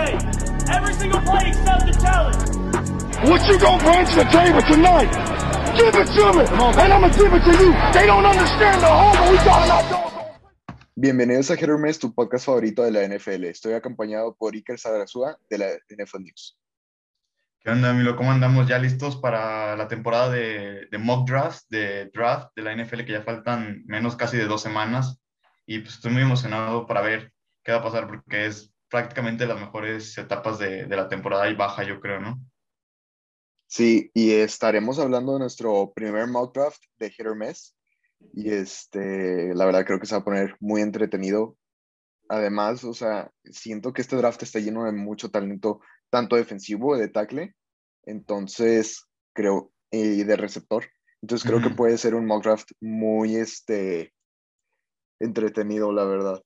Every single play except the challenge. What you gonna bring to the table tonight? Give it to me, and I'm gonna give it to you. They don't understand the home we talking about. Bienvenidos a Hermes, tu podcast favorito de la NFL. Estoy acompañado por Iker Sadrazúa de la NFL News. ¿Qué onda, Milo? ¿Cómo andamos? ¿Ya listos para la temporada de, de, mock draft, de draft de la NFL, que ya faltan menos casi de dos semanas? Y pues estoy muy emocionado para ver qué va a pasar, porque es prácticamente las mejores etapas de, de la temporada y baja, yo creo, ¿no? Sí, y estaremos hablando de nuestro primer mock draft de Hermes. Y este, la verdad creo que se va a poner muy entretenido. Además, o sea, siento que este draft está lleno de mucho talento, tanto defensivo de tackle, entonces creo, y de receptor. Entonces creo que puede ser un mock draft muy este, entretenido, la verdad.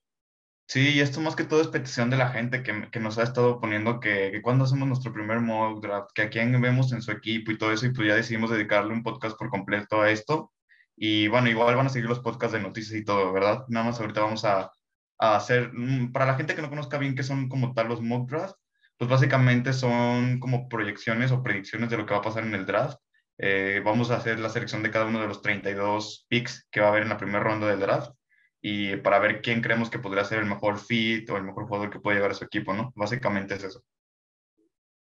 Sí, y esto más que todo es petición de la gente que, que nos ha estado poniendo que, que, cuando hacemos nuestro primer mock draft, que a quién vemos en su equipo y todo eso, y pues ya decidimos dedicarle un podcast por completo a esto. Y bueno, igual van a seguir los podcasts de noticias y todo, ¿verdad? Nada más ahorita vamos a, a hacer, mm, para la gente que no conozca bien qué son como tal los mock drafts, pues básicamente son como proyecciones o predicciones de lo que va a pasar en el draft. Eh, vamos a hacer la selección de cada uno de los 32 picks que va a haber en la primera ronda del draft y para ver quién creemos que podría ser el mejor fit o el mejor jugador que puede llevar a su equipo, ¿no? Básicamente es eso.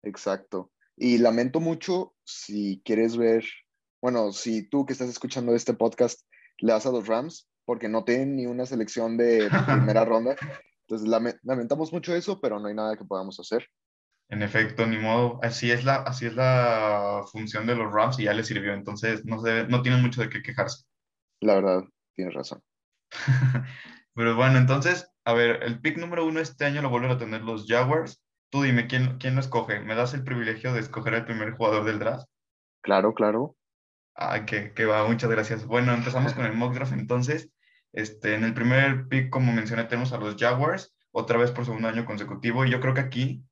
Exacto. Y lamento mucho si quieres ver bueno, si tú que estás escuchando este podcast le das a los Rams, porque no tienen ni una selección de primera ronda. Entonces, lamentamos mucho eso, pero no hay nada que podamos hacer. En efecto, ni modo. Así es la, así es la función de los Rams y ya les sirvió. Entonces, no, se, no tienen mucho de qué quejarse. La verdad, tienes razón. pero bueno, entonces, a ver, el pick número uno este año lo vuelven a tener los Jaguars. Tú dime, ¿quién, quién lo escoge? ¿Me das el privilegio de escoger el primer jugador del draft? Claro, claro. Ah, que, que, va, muchas gracias. Bueno, empezamos con el mock draft entonces. Este, en el primer pick, como mencioné, tenemos a los Jaguars, otra vez por segundo año consecutivo, y yo creo que aquí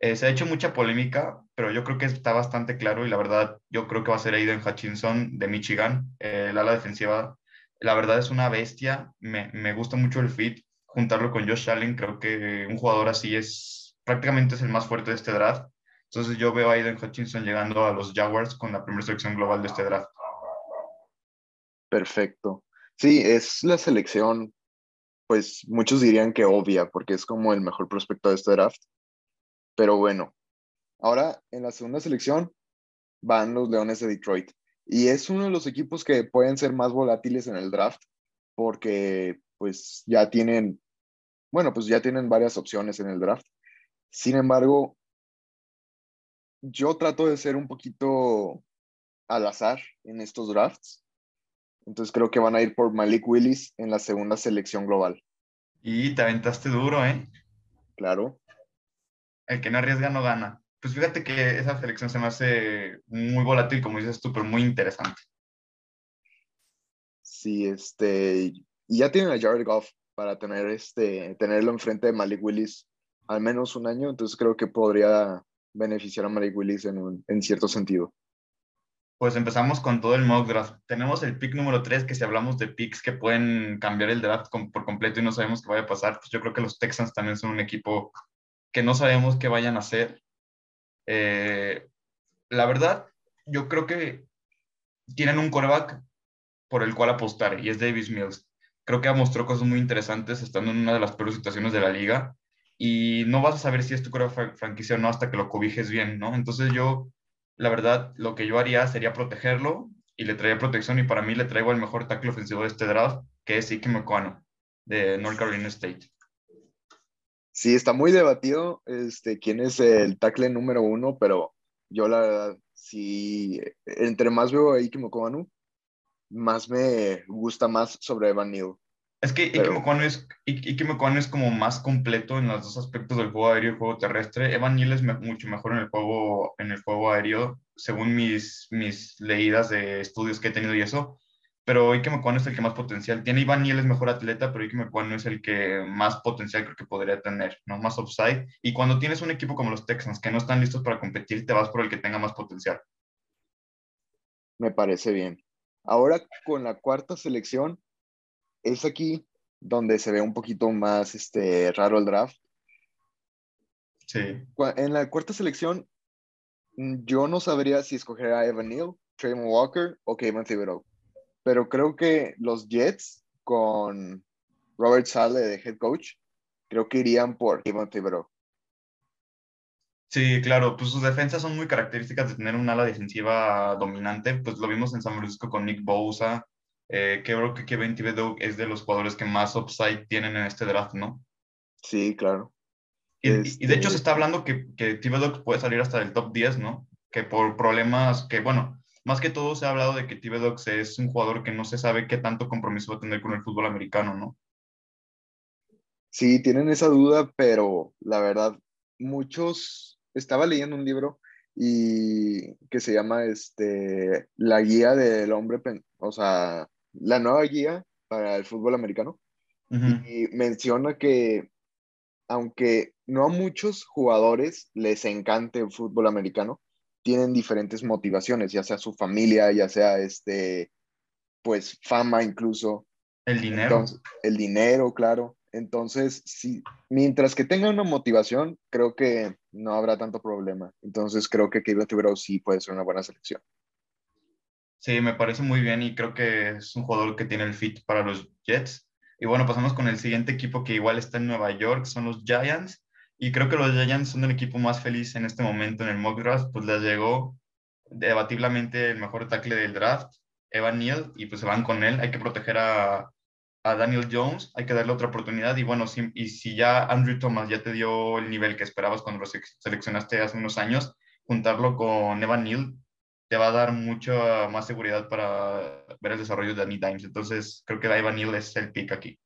eh, se ha hecho mucha polémica, pero yo creo que está bastante claro, y la verdad, yo creo que va a ser Aiden Hutchinson de Michigan, eh, el ala defensiva. La verdad es una bestia, me, me gusta mucho el fit, juntarlo con Josh Allen, creo que un jugador así es prácticamente es el más fuerte de este draft. Entonces yo veo a Aiden Hutchinson llegando a los Jaguars con la primera selección global de este draft. Perfecto. Sí, es la selección, pues muchos dirían que obvia, porque es como el mejor prospecto de este draft. Pero bueno, ahora en la segunda selección van los Leones de Detroit. Y es uno de los equipos que pueden ser más volátiles en el draft, porque pues ya tienen, bueno, pues ya tienen varias opciones en el draft. Sin embargo, yo trato de ser un poquito al azar en estos drafts. Entonces creo que van a ir por Malik Willis en la segunda selección global. Y te aventaste duro, ¿eh? Claro. El que no arriesga no gana. Pues fíjate que esa selección se me hace muy volátil, como dices tú, pero muy interesante. Sí, este, y ya tienen a Jared Goff para tener este, tenerlo enfrente de Malik Willis al menos un año, entonces creo que podría beneficiar a Malik Willis en, en cierto sentido? Pues empezamos con todo el mock draft. Tenemos el pick número 3, que si hablamos de picks que pueden cambiar el draft por completo y no sabemos qué vaya a pasar, pues yo creo que los Texans también son un equipo que no sabemos qué vayan a hacer. Eh, la verdad, yo creo que tienen un coreback por el cual apostar y es Davis Mills. Creo que mostró cosas muy interesantes estando en una de las peores situaciones de la liga y no vas a saber si es tu coreback franquicia o no hasta que lo cobijes bien, ¿no? Entonces yo, la verdad, lo que yo haría sería protegerlo y le traería protección y para mí le traigo el mejor tackle ofensivo de este draft, que es Ike Mekwano, de North Carolina State. Sí, está muy debatido este, quién es el tackle número uno, pero yo la verdad, si entre más veo a Ike Mekwano, más me gusta más sobre Evan Neal. Es que Ike es, es como más completo en los dos aspectos del juego aéreo y juego terrestre. Evan Neal es mucho mejor en el juego, en el juego aéreo, según mis, mis leídas de estudios que he tenido y eso. Pero Ike Mekwano es el que más potencial tiene. Iván Neal es mejor atleta, pero Ike Mekwano es el que más potencial creo que podría tener, ¿no? Más upside. Y cuando tienes un equipo como los Texans que no están listos para competir, te vas por el que tenga más potencial. Me parece bien. Ahora con la cuarta selección, es aquí donde se ve un poquito más este, raro el draft. Sí. En la cuarta selección, yo no sabría si escoger a Evan Neal, Trayvon Walker o Kevin Thibodeau. Pero creo que los Jets con Robert Sale de head coach, creo que irían por Kevin Thibodeau. Sí, claro, pues sus defensas son muy características de tener un ala defensiva dominante, pues lo vimos en San Francisco con Nick Bosa, eh, que creo que Kevin Thibodeau es de los jugadores que más upside tienen en este draft, ¿no? Sí, claro. Y, y de hecho se Este- está hablando que, que Thibodeau puede salir hasta el top 10, ¿no? Que por problemas que, bueno, más que todo se ha hablado de que Thibodeau es un jugador que no se sabe qué tanto compromiso va a tener con el fútbol americano, ¿no? Sí, tienen esa duda, pero la verdad, muchos, estaba leyendo un libro y que se llama este, La guía del hombre, o sea, la nueva guía para el fútbol americano. Y menciona que aunque no a muchos jugadores les encante el fútbol americano, tienen diferentes motivaciones, ya sea su familia, ya sea este, pues fama incluso. El dinero. Entonces, el dinero, claro. Entonces, sí, mientras que tenga una motivación, creo que no habrá tanto problema. Entonces, creo que Kevin Thibodeau sí puede ser una buena selección. Sí, me parece muy bien y creo que es un jugador que tiene el fit para los Jets. Y bueno, pasamos con el siguiente equipo que igual está en Nueva York, son los Giants. Y creo que los Giants son el equipo más feliz en este momento en el mock draft, pues les llegó debatiblemente el mejor tackle del draft, Evan Neal, y pues se van con él. Hay que proteger a, a Daniel Jones, hay que darle otra oportunidad. Y bueno, si, y si ya Andrew Thomas ya te dio el nivel que esperabas cuando lo se- seleccionaste hace unos años, juntarlo con Evan Neal te va a dar mucha más seguridad para ver el desarrollo de Danny Dimes. Entonces, creo que Evan Neal es el pick aquí.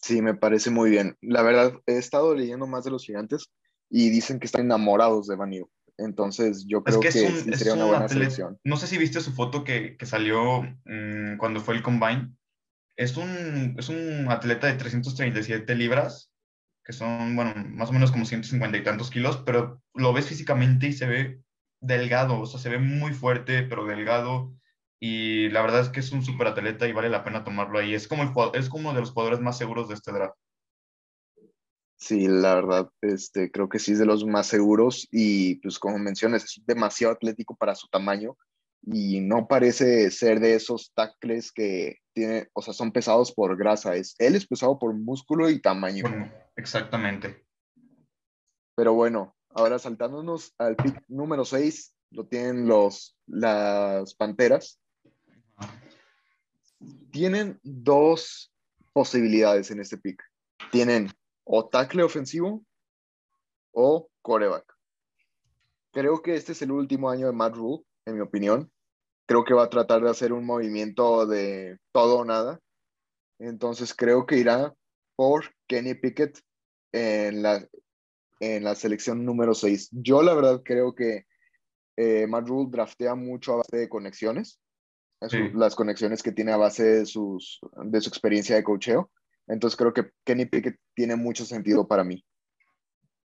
Sí, me parece muy bien. La verdad, he estado leyendo más de los gigantes y dicen que están enamorados de Van Yu. Entonces, yo creo que, es que un, sí sería una un buena atleta- selección. No sé si viste su foto que, que salió mm, cuando fue el combine. Es un, es un atleta de 337 libras, que son, bueno, más o menos como 150 y tantos kilos, pero lo ves físicamente y se ve delgado, o sea, se ve muy fuerte, pero delgado. Y la verdad es que es un súper atleta y vale la pena tomarlo ahí. Es como, el, es como uno de los jugadores más seguros de este draft. Sí, la verdad, este, creo que sí es de los más seguros y pues como mencionas, es demasiado atlético para su tamaño y no parece ser de esos tackles que tiene, o sea, son pesados por grasa. Es, él es pesado por músculo y tamaño. Bueno, exactamente. Pero bueno, ahora saltándonos al pick número 6, lo tienen los, las Panteras. Tienen dos posibilidades en este pick. Tienen o tackle ofensivo o coreback. Creo que este es el último año de Matt Rule, en mi opinión. Creo que va a tratar de hacer un movimiento de todo o nada. Entonces creo que irá por Kenny Pickett en la, en la selección número 6. Yo la verdad creo que eh, Matt Rule draftea mucho a base de conexiones, su- Sí. las conexiones que tiene a base de, sus, de su experiencia de cocheo. Entonces creo que Kenny Pickett tiene mucho sentido para mí.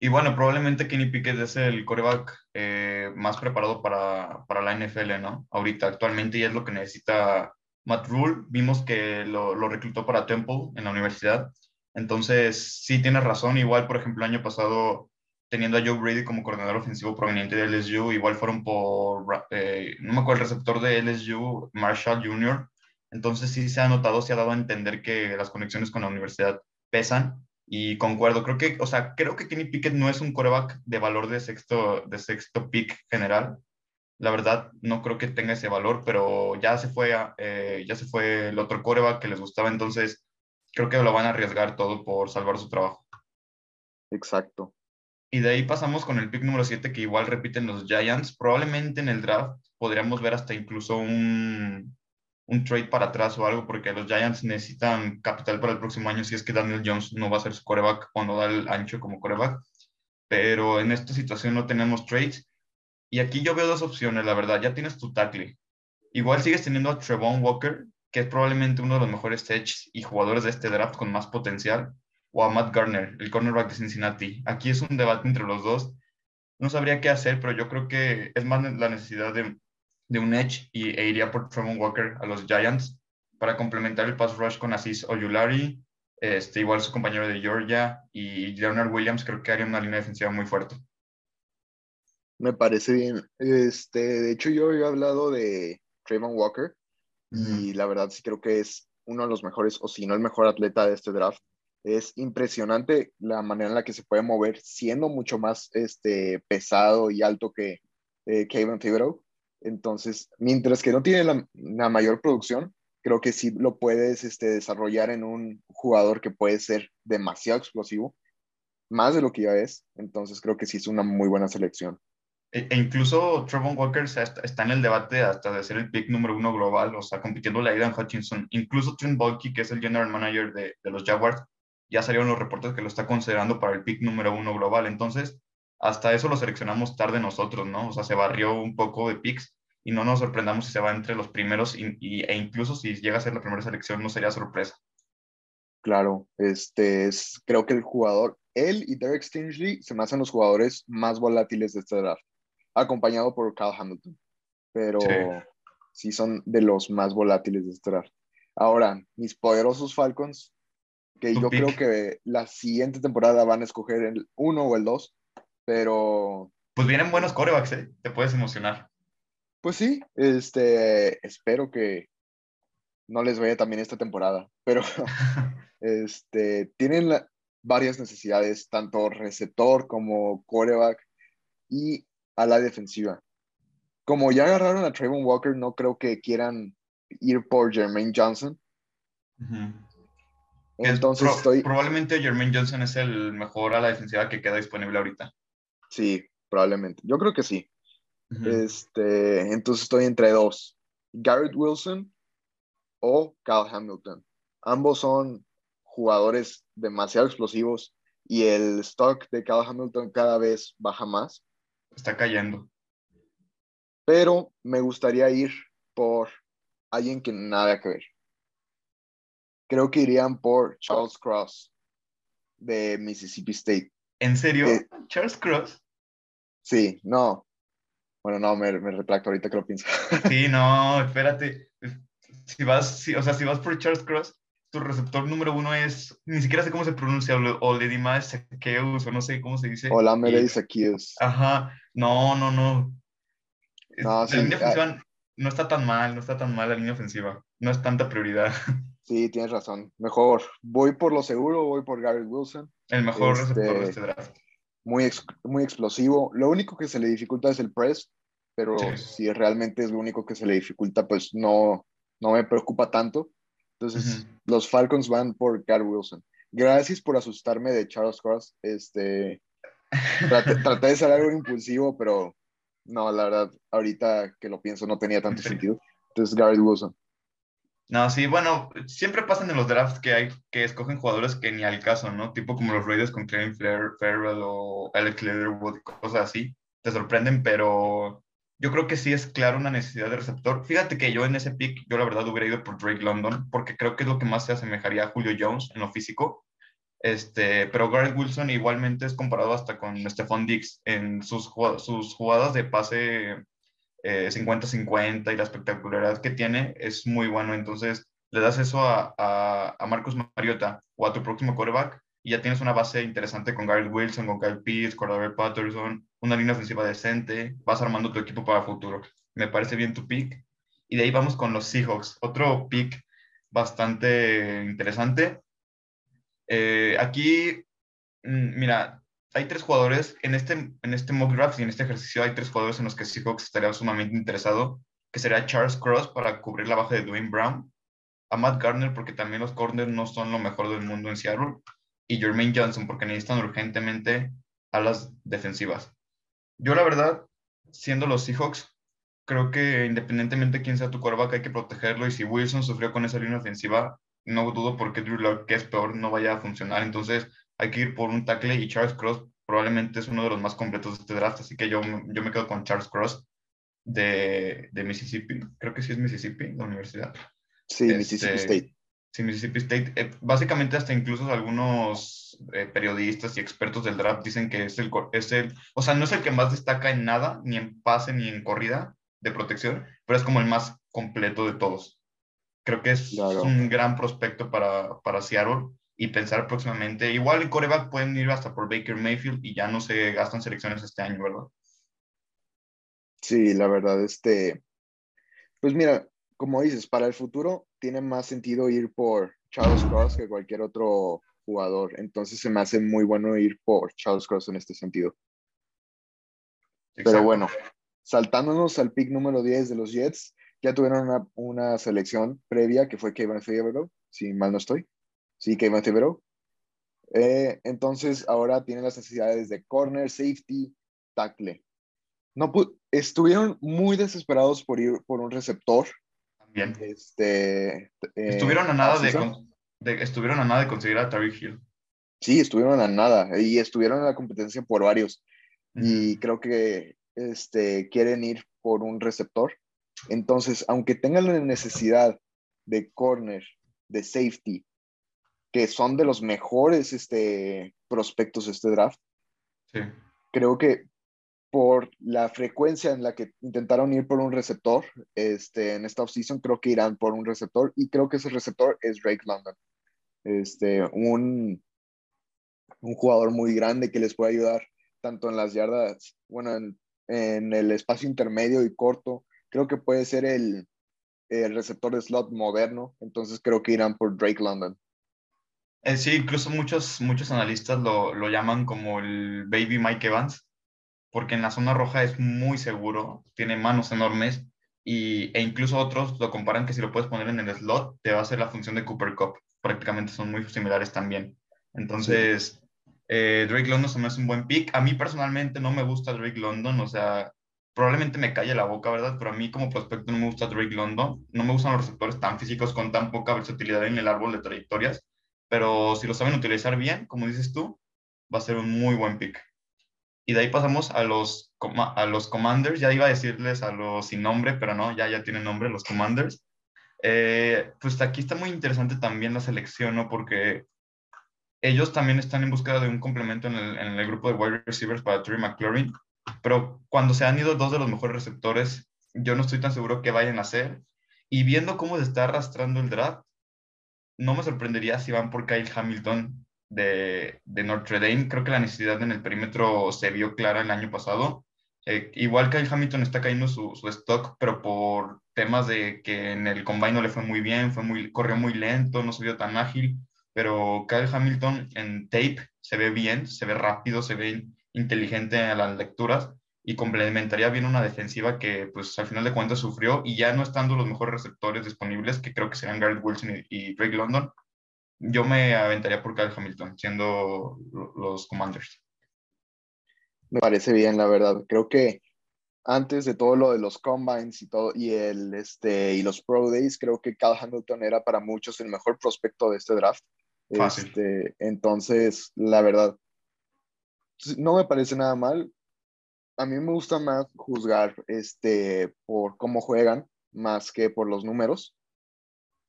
Y bueno, probablemente Kenny Pickett es el coreback eh, más preparado para, para la NFL, ¿no? Ahorita, actualmente, y es lo que necesita Matt Rule. Vimos que lo, lo reclutó para Temple en la universidad. Entonces, sí tienes razón. Igual, por ejemplo, el año pasado, teniendo a Joe Brady como coordinador ofensivo proveniente de LSU, igual fueron por, eh, no me acuerdo, el receptor de LSU, Marshall Jr. Entonces, sí se ha notado, se ha dado a entender que las conexiones con la universidad pesan. Y concuerdo, creo que, o sea, creo que Kenny Pickett no es un coreback de valor de sexto, de sexto pick general. La verdad, no creo que tenga ese valor, pero ya se fue, eh, ya se fue el otro coreback que les gustaba, entonces creo que lo van a arriesgar todo por salvar su trabajo. Exacto. Y de ahí pasamos con el pick número 7, que igual repiten los Giants. Probablemente en el draft podríamos ver hasta incluso un, un trade para atrás o algo, porque los Giants necesitan capital para el próximo año si es que Daniel Jones no va a ser su coreback o no da el ancho como coreback. Pero en esta situación no tenemos trades. Y aquí yo veo dos opciones, la verdad. Ya tienes tu tackle. Igual sigues teniendo a Trevon Walker, que es probablemente uno de los mejores edge y jugadores de este draft con más potencial o a Matt Garner, el cornerback de Cincinnati. Aquí es un debate entre los dos. No sabría qué hacer, pero yo creo que es más la necesidad de, de un edge y, e iría por Trevon Walker a los Giants para complementar el pass rush con Aziz Oyulari, Este, igual su compañero de Georgia y Leonard Williams creo que haría una línea defensiva muy fuerte. Me parece bien. Este, de hecho, yo había hablado de Trayvon Walker y la verdad sí creo que es uno de los mejores, o si no el mejor atleta de este draft. Es impresionante la manera en la que se puede mover, siendo mucho más este, pesado y alto que eh, Kevin Thibodeau. Entonces, mientras que no tiene la, la, mayor producción, creo que sí lo puedes este, desarrollar en un jugador que puede ser demasiado explosivo, más de lo que ya es. Entonces, creo que sí es una muy buena selección. E, e incluso Trevon Walker está en el debate hasta de ser el pick número uno global, o sea, compitiendo la Aidan Hutchinson. Incluso Trent Bulky, que es el general manager de, de, los Jaguars, ya salieron los reportes que lo está considerando para el pick número uno global. Entonces, hasta eso lo seleccionamos tarde nosotros, ¿no? O sea, se barrió un poco de picks y no nos sorprendamos si se va entre los primeros y, y, e incluso si llega a ser la primera selección no sería sorpresa. Claro, este es, creo que el jugador, él y Derek Stingley se me hacen los jugadores más volátiles de este draft acompañado por Kyle Hamilton, pero sí. son de los más volátiles de este draft. Ahora, mis poderosos Falcons, que yo creo que la siguiente temporada van a escoger el 1 o el 2, pero... Pues vienen buenos corebacks, ¿eh? Te puedes emocionar. Pues sí, este, espero que no les vaya también esta temporada, pero este, tienen varias necesidades, tanto receptor como coreback, y a la defensiva. Como ya agarraron a Trayvon Walker, no creo que quieran ir por Jermaine Johnson. Entonces estoy... Probablemente Jermaine Johnson es el mejor a la defensiva que queda disponible ahorita. Sí, probablemente. Yo creo que sí. este, entonces estoy entre dos. Garrett Wilson o Kyle Hamilton. Ambos son jugadores demasiado explosivos y el stock de Kyle Hamilton cada vez baja más está cayendo. Pero me gustaría ir por alguien que nada que ver. Creo que irían por Charles Cross de Mississippi State. ¿En serio? Eh, ¿Charles Cross? Sí, no. Bueno, no, me, me retracto ahorita que lo pienso. Sí, no, espérate. Si vas, o sea, si vas por Charles Cross, tu receptor número uno es, ni siquiera sé cómo se pronuncia, o Ledima Zaccheus, o no sé cómo se dice. O la Zaccheus. Ajá, no, no, no. No, la línea ah. ofensiva no está tan mal, no está tan mal la línea ofensiva, no es tanta prioridad. Sí, tienes razón. Mejor, voy por lo seguro, voy por Garrett Wilson. El mejor receptor de este, este draft. Muy, muy explosivo. Lo único que se le dificulta es el press, pero si realmente es lo único que se le dificulta, pues no, no me preocupa tanto. Entonces, los Falcons van por Carl Wilson. Gracias por asustarme de Charles Cross. Este, traté, de ser algo impulsivo, pero no, la verdad, ahorita que lo pienso no tenía tanto sentido. Entonces, Garrett Wilson. No, sí, bueno, siempre pasan en los drafts que hay que escogen jugadores que ni al caso, ¿no? Tipo como los Raiders con Clelin Farrell o Alex Leatherwood, cosas así. Te sorprenden, pero yo creo que sí es claro una necesidad de receptor. Fíjate que yo en ese pick, yo la verdad hubiera ido por Drake London, porque creo que es lo que más se asemejaría a Julio Jones en lo físico. Este, pero Garrett Wilson igualmente es comparado hasta con Stephon Diggs en sus, sus jugadas de pase 50-50 eh, y la espectacularidad que tiene es muy bueno. Entonces, le das eso a, a, a Marcus Mariota o a tu próximo quarterback y ya tienes una base interesante con Garrett Wilson, con Kyle Pitts, Cordell Patterson, una línea ofensiva decente, vas armando tu equipo para el futuro. Me parece bien tu pick. Y de ahí vamos con los Seahawks, otro pick bastante interesante. Eh, aquí, mm, mira, hay tres jugadores en este, en este mock draft y en este ejercicio hay tres jugadores en los que Seahawks estaría sumamente interesado, que sería Charles Cross para cubrir la baja de Dwayne Brown, a Matt Garner porque también los corners no son lo mejor del mundo en Seattle, y Jermaine Johnson porque necesitan urgentemente a las defensivas. Yo la verdad, siendo los Seahawks, creo que independientemente de quién sea tu quarterback hay que protegerlo y si Wilson sufrió con esa línea ofensiva, no dudo porque Drew Locke, que es peor, no vaya a funcionar. Entonces hay que ir por un tackle y Charles Cross probablemente es uno de los más completos de este draft, así que yo, yo me quedo con Charles Cross de, de Mississippi. Creo que sí es Mississippi, la universidad. Sí, Mississippi este, State. Sí, Mississippi State. Eh, básicamente hasta incluso algunos eh, periodistas y expertos del draft dicen que es el, es el, o sea, no es el que más destaca en nada, ni en pase, ni en corrida de protección, pero es como el más completo de todos. Creo que es un gran prospecto para, para Seattle y pensar próximamente. Igual en coreback pueden ir hasta por Baker Mayfield y ya no se gastan selecciones este año, ¿verdad? Sí, la verdad, este, pues mira, como dices, para el futuro tiene más sentido ir por Charles Cross que cualquier otro jugador. Entonces se me hace muy bueno ir por Charles Cross en este sentido. Pero bueno, saltándonos al pick número 10 de los Jets, ya tuvieron una, una selección previa que fue Kevin Thibodeau, si mal no estoy. Sí, Kevin Thibodeau. Eh, entonces ahora tienen las necesidades de corner, safety, tackle. No estuvieron muy desesperados por ir por un receptor. También. Este, eh, estuvieron a nada de, estuvieron a nada de conseguir a Tariq Hill. Sí, estuvieron a nada y estuvieron en la competencia por varios. Y creo que este, quieren ir por un receptor. Entonces, aunque tengan la necesidad de corner, de safety, que son de los mejores este, prospectos de este draft, creo que por la frecuencia en la que intentaron ir por un receptor este, en esta offseason, creo que irán por un receptor y creo que ese receptor es Drake London. Este, un, un jugador muy grande que les puede ayudar tanto en las yardas, bueno, en, en el espacio intermedio y corto. Creo que puede ser el, el receptor de slot moderno, entonces creo que irán por Drake London. Eh, sí, incluso muchos, muchos analistas lo, lo, llaman como el baby Mike Evans, porque en la zona roja es muy seguro, tiene manos enormes y, e incluso otros lo comparan que si lo puedes poner en el slot te va a hacer la función de Cooper Cup. Prácticamente son muy similares también. Entonces, eh, Drake London se me un buen pick. A mí personalmente no me gusta Drake London, o sea, probablemente me calle la boca, ¿verdad? Pero a mí como prospecto no me gusta Drake London. No me gustan los receptores tan físicos con tan poca versatilidad en el árbol de trayectorias. Pero si lo saben utilizar bien, como dices tú, va a ser un muy buen pick. Y de ahí pasamos a los, a los Commanders. Ya iba a decirles a los sin nombre, pero no, ya, ya tienen nombre, los Commanders. Eh, pues aquí está muy interesante también la selección, ¿no? Porque ellos también están en búsqueda de un complemento en el, grupo de wide receivers para Terry McLaurin, pero cuando se han ido dos de los mejores receptores, yo no estoy tan seguro que vayan a hacer. Y viendo cómo se está arrastrando el draft, no me sorprendería si van por Kyle Hamilton de, Notre Dame. Creo que la necesidad en el perímetro se vio clara el año pasado. Eh, igual Kyle Hamilton está cayendo su, su, stock, pero por temas de que en el combine no le fue muy bien, fue muy, corrió muy lento, no se vio tan ágil pero Kyle Hamilton en tape se ve bien, se ve rápido, se ve inteligente a las lecturas y complementaría bien una defensiva que pues al final de cuentas sufrió y ya no estando los mejores receptores disponibles, que creo que serán Garrett Wilson y, Drake London, yo me aventaría por Kyle Hamilton, siendo los Commanders. Me parece bien, la verdad. Creo que antes de todo lo de los combines y todo y el este y los pro days, creo que Kyle Hamilton era para muchos el mejor prospecto de este draft. Este, entonces, la verdad, no me parece nada mal. A mí me gusta más juzgar este, por cómo juegan más que por los números.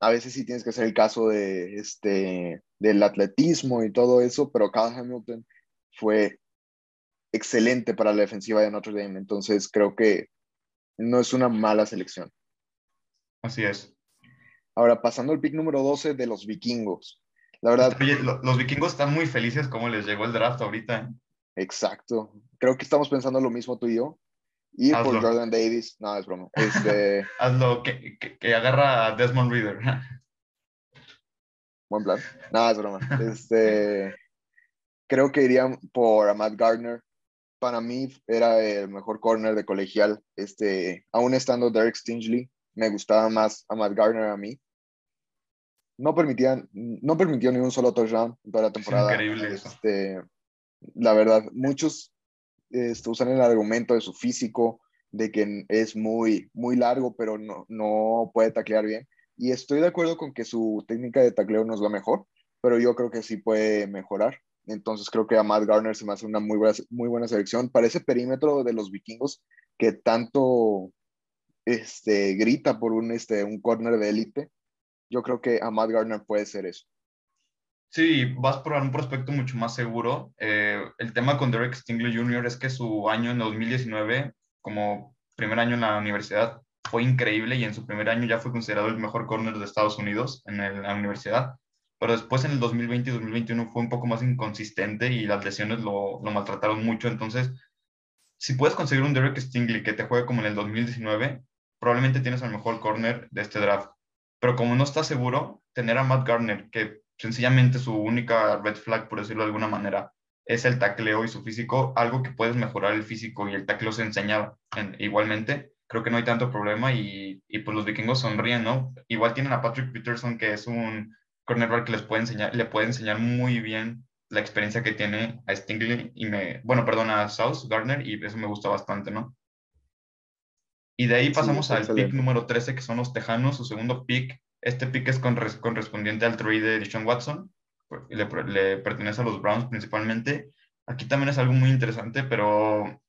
A veces sí tienes que hacer el caso de, este, del atletismo y todo eso, pero Kyle Hamilton fue excelente para la defensiva de Notre Dame. Entonces, creo que no es una mala selección. Así es. Ahora, pasando al pick número 12 de los vikingos. La verdad. los vikingos están muy felices como les llegó el draft ahorita. Exacto. Creo que estamos pensando lo mismo tú y yo. Y por Jordan Davis. No, es broma. Este... Hazlo, que, que, agarra a Desmond Reader. Buen plan. No, es broma. Este... Creo que irían por Matt Gardner. Para mí era el mejor corner de colegial. Este, aún estando Derek Stingley, me gustaba más a Matt Gardner a mí no permitían, no permitió ni un solo touchdown toda la temporada. increíble este, La verdad, muchos este, usan el argumento de su físico, de que es muy, muy largo, pero no, no puede taclear bien. Y estoy de acuerdo con que su técnica de tacleo no es la mejor, pero yo creo que sí puede mejorar. Entonces creo que a Matt Garner se me hace una muy buena, muy buena selección. Para ese perímetro de los vikingos que tanto este, grita por un, este, un corner de élite, yo creo que Matt Gardner puede ser eso. Sí, vas por un prospecto mucho más seguro. Eh, el tema con Derek Stingley Jr. es que su año en 2019, como primer año en la universidad, fue increíble y en su primer año ya fue considerado el mejor corner de Estados Unidos en, la universidad. pero después en el 2020 y 2021 fue un poco más inconsistente y las lesiones lo, maltrataron mucho. Entonces, si puedes conseguir un Derek Stingley que te juegue como en el 2019, probablemente tienes el mejor corner de este draft. Pero como no estás seguro, tener a Matt Garner, que sencillamente su única red flag, por decirlo de alguna manera, es el tacleo y su físico, algo que puedes mejorar el físico y el tacleo se enseña igualmente, creo que no hay tanto problema y, y, pues los vikingos sonríen, ¿no? Igual tienen a Patrick Peterson, que es un cornerback que les puede enseñar, le puede enseñar muy bien la experiencia que tiene a Stingley y me, bueno, perdón, a South Gardner y eso me gusta bastante, ¿no? Y de ahí pasamos al pick número 13, que son los Tejanos, su segundo pick. Este pick es correspondiente al trade de Deshaun Watson, le, le pertenece a los Browns principalmente. Aquí también es algo muy interesante, pero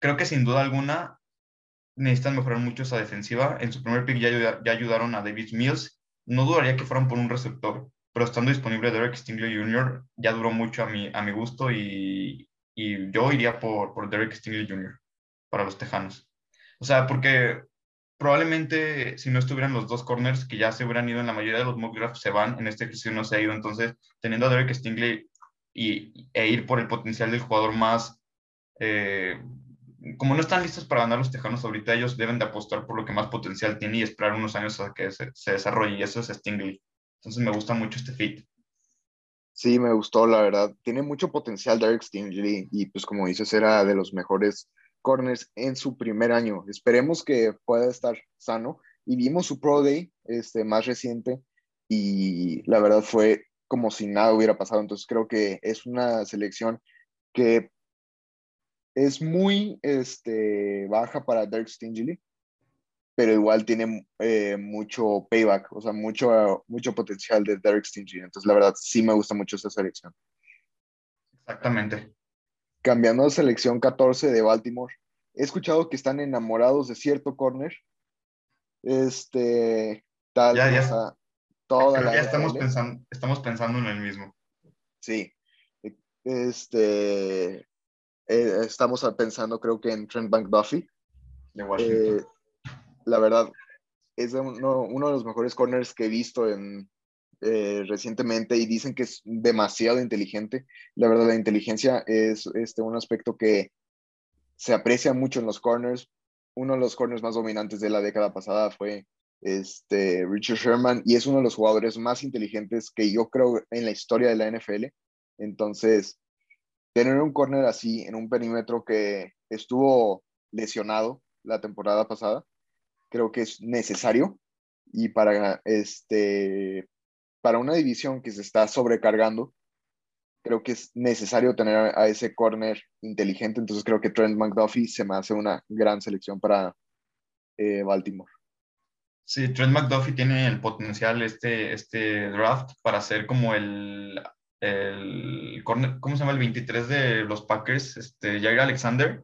creo que sin duda alguna necesitan mejorar mucho esa defensiva. En su primer pick ya, ya ayudaron a David Mills. No dudaría que fueran por un receptor, pero estando disponible Derek Stingley Jr. ya duró mucho a mi, a mi gusto y, y yo iría por, por Derek Stingley Jr. para los Tejanos. O sea, porque probablemente si no estuvieran los dos corners que ya se hubieran ido en la mayoría de los mock drafts se van, en este ejercicio no se ha ido, entonces teniendo a Derek Stingley y, e ir por el potencial del jugador más eh, como no están listos para ganar los Tejanos ahorita, ellos deben de apostar por lo que más potencial tiene y esperar unos años a que se, desarrolle, y eso es Stingley. Entonces me gusta mucho este fit. Sí, me gustó, la verdad. Tiene mucho potencial Derek Stingley y pues como dices, era de los mejores corners en su primer año. Esperemos que pueda estar sano. Y vimos su Pro Day este, más reciente y la verdad fue como si nada hubiera pasado. Entonces creo que es una selección que es muy este, baja para Derek Stingley, pero igual tiene eh, mucho payback, o sea, mucho, mucho potencial de Derek Stingley. Entonces, la verdad, sí me gusta mucho esta selección. Exactamente. Cambiando de selección 14 de Baltimore, he escuchado que están enamorados de cierto corner. Este, tal, ya, ya. toda la ya estamos pensando, estamos pensando en el mismo. Sí. Este, eh, estamos pensando, creo que en Trent Bank Duffy. De Washington. Eh, la verdad, es uno, uno, de los mejores corners que he visto en, eh, recientemente y dicen que es demasiado inteligente. La verdad, la inteligencia es este, un aspecto que se aprecia mucho en los corners. Uno de los corners más dominantes de la década pasada fue este, Richard Sherman y es uno de los jugadores más inteligentes que yo creo en la historia de la NFL. Entonces, tener un corner así en un perímetro que estuvo lesionado la temporada pasada, creo que es necesario y para este para una división que se está sobrecargando, creo que es necesario tener a ese corner inteligente, entonces creo que Trent McDuffie se me hace una gran selección para eh, Baltimore. Sí, Trent McDuffie tiene el potencial este, este draft para ser como el el ¿cómo se llama? El 23 de los Packers, este, Jair Alexander,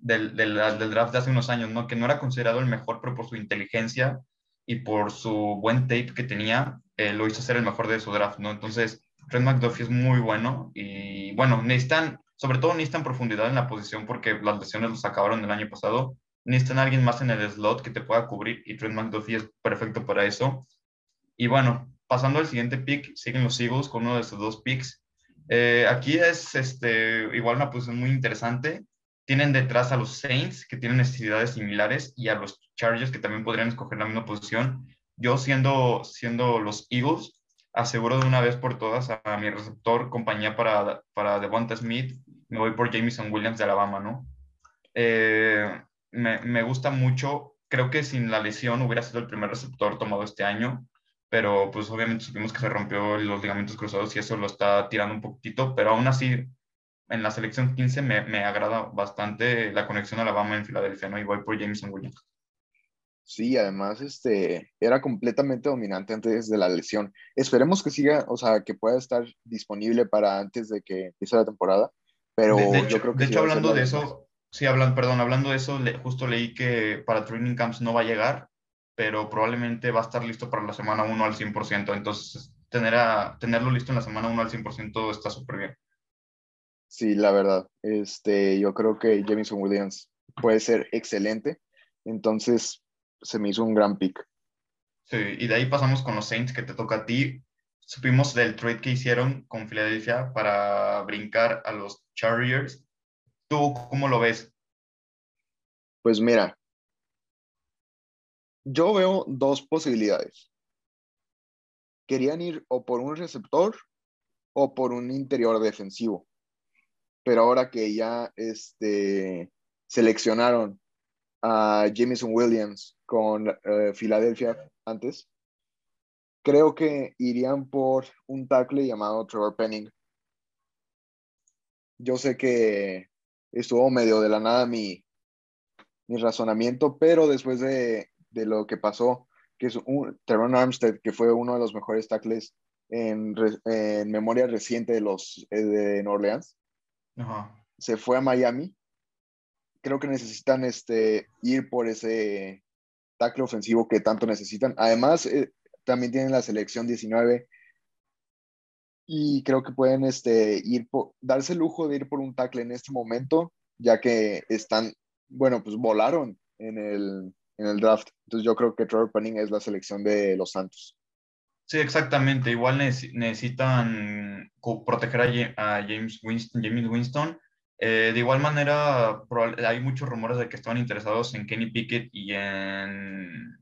del, del, del, draft de hace unos años, ¿no? Que no era considerado el mejor, pero por su inteligencia y por su buen tape que tenía, eh, lo hizo ser el mejor de su draft, ¿no? Entonces, Trent McDuffie es muy bueno y, bueno, necesitan, sobre todo necesitan profundidad en la posición porque las lesiones los acabaron el año pasado. Necesitan alguien más en el slot que te pueda cubrir y Trent McDuffie es perfecto para eso. Y bueno, pasando al siguiente pick, siguen los Eagles con uno de sus dos picks. Eh, aquí es este, igual una posición muy interesante. Tienen detrás a los Saints, que tienen necesidades similares, y a los Chargers, que también podrían escoger la misma posición. Yo, siendo, siendo los Eagles, aseguro de una vez por todas a, mi receptor, compañía para, para Devonta Smith, me voy por Jameson Williams de Alabama, ¿no? Eh, me, me gusta mucho. Creo que sin la lesión hubiera sido el primer receptor tomado este año pero pues obviamente supimos que se rompió los ligamentos cruzados y eso lo está tirando un poquitito, pero aún así en la selección 15 me, me agrada bastante la conexión Alabama en Filadelfia, ¿no? Y voy por Jameson Williams. Sí, además este, era completamente dominante antes de la lesión. Esperemos que siga, o sea, que pueda estar disponible para antes de que empiece la temporada, pero de, yo creo que... De hecho, hablando de eso, sí, hablan, perdón, hablando de eso, le, justo leí que para training camps no va a llegar, pero probablemente va a estar listo para la semana 1 al 100%. Entonces, tener a, tenerlo listo en la semana 1 al 100% está súper bien. Sí, la verdad. Este, yo creo que Jameson Williams puede ser excelente. Entonces, se me hizo un gran pick. Sí, y de ahí pasamos con los Saints, que te toca a ti. supimos del trade que hicieron con Filadelfia para brincar a los Chargers. ¿Tú cómo lo ves? Pues mira, yo veo dos posibilidades. Querían ir o por un receptor o por un interior defensivo. Pero ahora que ya este, seleccionaron a Jameson Williams con Filadelfia antes, creo que irían por un tackle llamado Trevor Penning. Yo sé que estuvo medio de la nada mi, mi razonamiento, pero después de, de lo que pasó, que es un Trevor Armstead, que fue uno de los mejores tackles en, en memoria reciente de los eh, de New Orleans, Ajá. se fue a Miami. Creo que necesitan este, ir por ese tackle ofensivo que tanto necesitan. Además, eh, también tienen la selección 19 y creo que pueden este, ir darse el lujo de ir por un tackle en este momento, ya que están, bueno, pues volaron en el, en el draft. Entonces yo creo que Trevor Penning es la selección de los Santos. Sí, exactamente. Igual necesitan proteger a James Winston. James Winston. Eh, de igual manera, hay muchos rumores de que estaban interesados en Kenny Pickett y en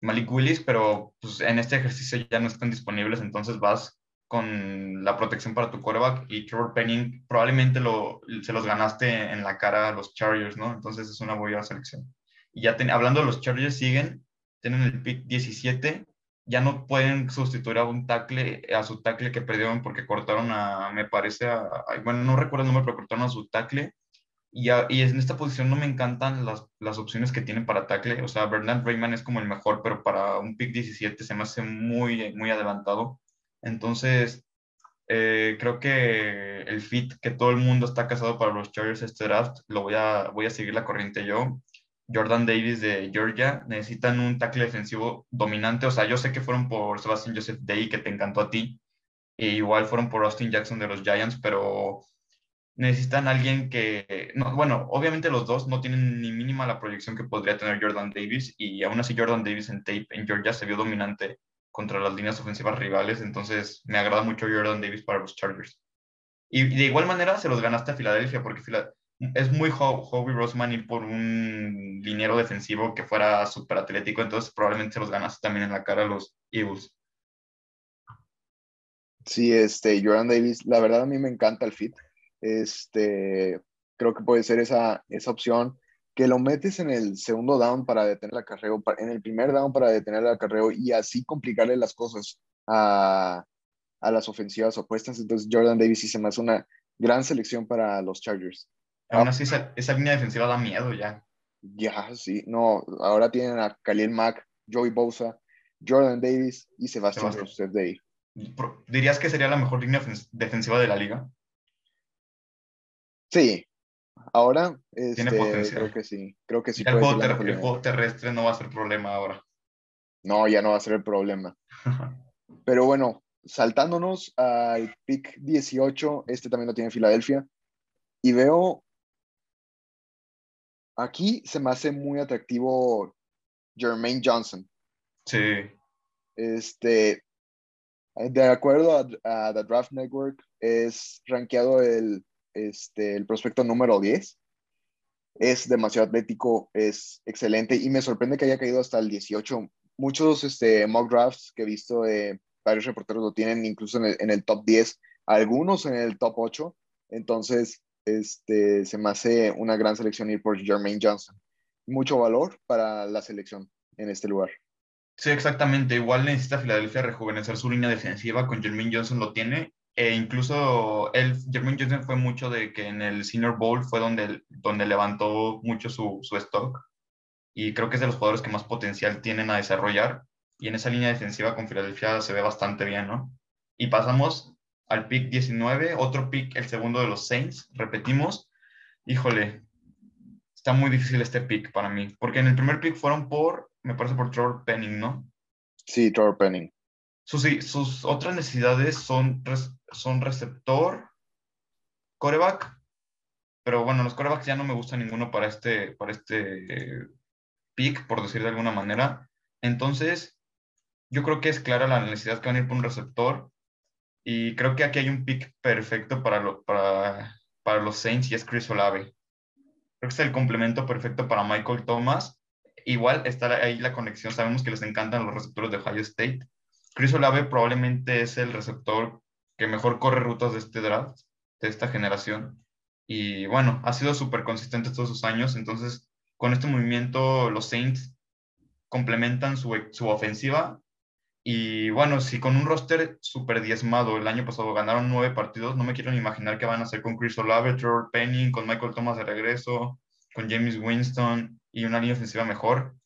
Malik Willis, pero pues, en este ejercicio ya no están disponibles, entonces vas con la protección para tu quarterback y Trevor Penning probablemente lo, se los ganaste en la cara a los Chargers, ¿no? Entonces es una buena selección. Y ya hablando de los Chargers, siguen, tienen el pick 17 ya no pueden sustituir a un tackle, a su tackle que perdieron porque cortaron a, me parece, a, bueno, no recuerdo el nombre, pero cortaron a su tackle. Y, y en esta posición no me encantan las, las, opciones que tienen para tackle. O sea, Bernard Rayman es como el mejor, pero para un pick 17 se me hace muy, muy adelantado. Entonces, eh, creo que el fit que todo el mundo está casado para los Chargers este draft, lo voy a, voy a seguir la corriente yo. Jordan Davis de Georgia, necesitan un tackle defensivo dominante. O sea, yo sé que fueron por Sebastian Joseph Day, que te encantó a ti, e igual fueron por Austin Jackson de los Giants, pero necesitan alguien que, no, bueno, obviamente los dos no tienen ni mínima la proyección que podría tener Jordan Davis, y aún así Jordan Davis en tape en Georgia se vio dominante contra las líneas ofensivas rivales, entonces me agrada mucho Jordan Davis para los Chargers. Y de igual manera se los ganaste a Filadelfia, porque Filadelfia es muy Hobby Roseman ir por un liniero defensivo que fuera súper atlético, entonces probablemente los ganaste también en la cara a los Eagles. Sí, este, Jordan Davis, la verdad a mí me encanta el fit. Este, creo que puede ser esa, esa opción que lo metes en el segundo down para detener la carrera, en el primer down para detener la carrera y así complicarle las cosas a, a las ofensivas opuestas. Entonces Jordan Davis sí se me hace una gran selección para los Chargers. Aún así, esa, línea defensiva da miedo ya. Ya, sí. No, ahora tienen a Khalil Mack, Joey Bosa, Jordan Davis y Sebastián Joseph Day. ¿Dirías que sería la mejor línea defensiva de la liga? Sí. Ahora, Tiene este, potencial. creo que sí. Creo que sí. el, juego el juego terrestre no va a ser problema ahora. No, ya no va a ser el problema. Pero bueno, saltándonos al pick 18, este también lo tiene Filadelfia. Y veo Aquí se me hace muy atractivo Jermaine Johnson. Sí. Este, de acuerdo a, The Draft Network, es rankeado el, este, el prospecto número 10. Es demasiado atlético, es excelente y me sorprende que haya caído hasta el 18. Muchos este, mock drafts que he visto de varios reporteros lo tienen incluso en el, en el top 10, algunos en el top 8. Entonces, este, se me hace una gran selección ir por Jermaine Johnson. Mucho valor para la selección en este lugar. Sí, exactamente. Igual necesita Filadelfia rejuvenecer su línea defensiva. Con Jermaine Johnson lo tiene. E incluso él, Jermaine Johnson fue mucho de que en el Senior Bowl fue donde, donde levantó mucho su, su stock. Y creo que es de los jugadores que más potencial tienen a desarrollar. Y en esa línea defensiva con Filadelfia se ve bastante bien, ¿no? Y pasamos al pick 19, otro pick, el segundo de los Saints, repetimos. Híjole, está muy difícil este pick para mí, porque en el primer pick fueron por, me parece por Trevor Penning, ¿no? Sí, Trevor Penning. Sus, sus otras necesidades son, son receptor, coreback, pero bueno, los corebacks ya no me gusta ninguno para este, para este pick, por decir de alguna manera. Entonces, yo creo que es clara la necesidad que van a ir por un receptor. Y creo que aquí hay un pick perfecto para, lo, para, para los Saints y es Chris Olave. Creo que es el complemento perfecto para Michael Thomas. Igual está ahí la conexión. Sabemos que les encantan los receptores de Ohio State. Chris Olave probablemente es el receptor que mejor corre rutas de este draft, de esta generación. Y bueno, ha sido súper consistente todos sus años. Entonces, con este movimiento, los Saints complementan su, su ofensiva. Y bueno, si con un roster súper diezmado el año pasado ganaron nueve partidos, no me quiero ni imaginar qué van a hacer con Chris Olave, Trevor Penning, con Michael Thomas de regreso, con James Winston y una línea ofensiva mejor.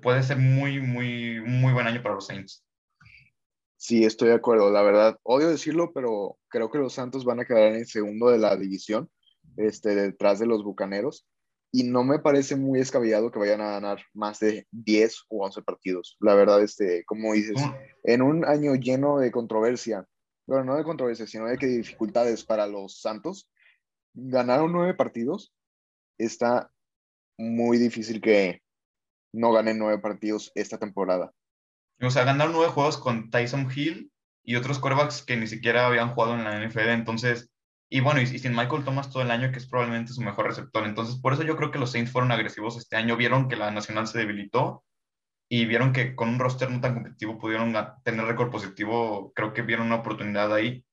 puede ser muy, muy, muy buen año para los Saints. Sí, estoy de acuerdo. La verdad, odio decirlo, pero creo que los Santos van a quedar en segundo de la división, este, detrás de los Bucaneros. Y no me parece muy escabellado que vayan a ganar más de 10 o 11 partidos. La verdad, este, como dices, en un año lleno de controversia, bueno, no de controversia, sino de que dificultades para los Santos, ganaron nueve partidos. Está muy difícil que no ganen nueve partidos esta temporada. O sea, ganaron nueve juegos con Tyson Hill y otros quarterbacks que ni siquiera habían jugado en la NFL. Entonces, y bueno, y, sin Michael Thomas todo el año, que es probablemente su mejor receptor. Entonces, por eso yo creo que los Saints fueron agresivos este año. Vieron que la Nacional se debilitó y vieron que con un roster no tan competitivo pudieron tener récord positivo. Creo que vieron una oportunidad ahí.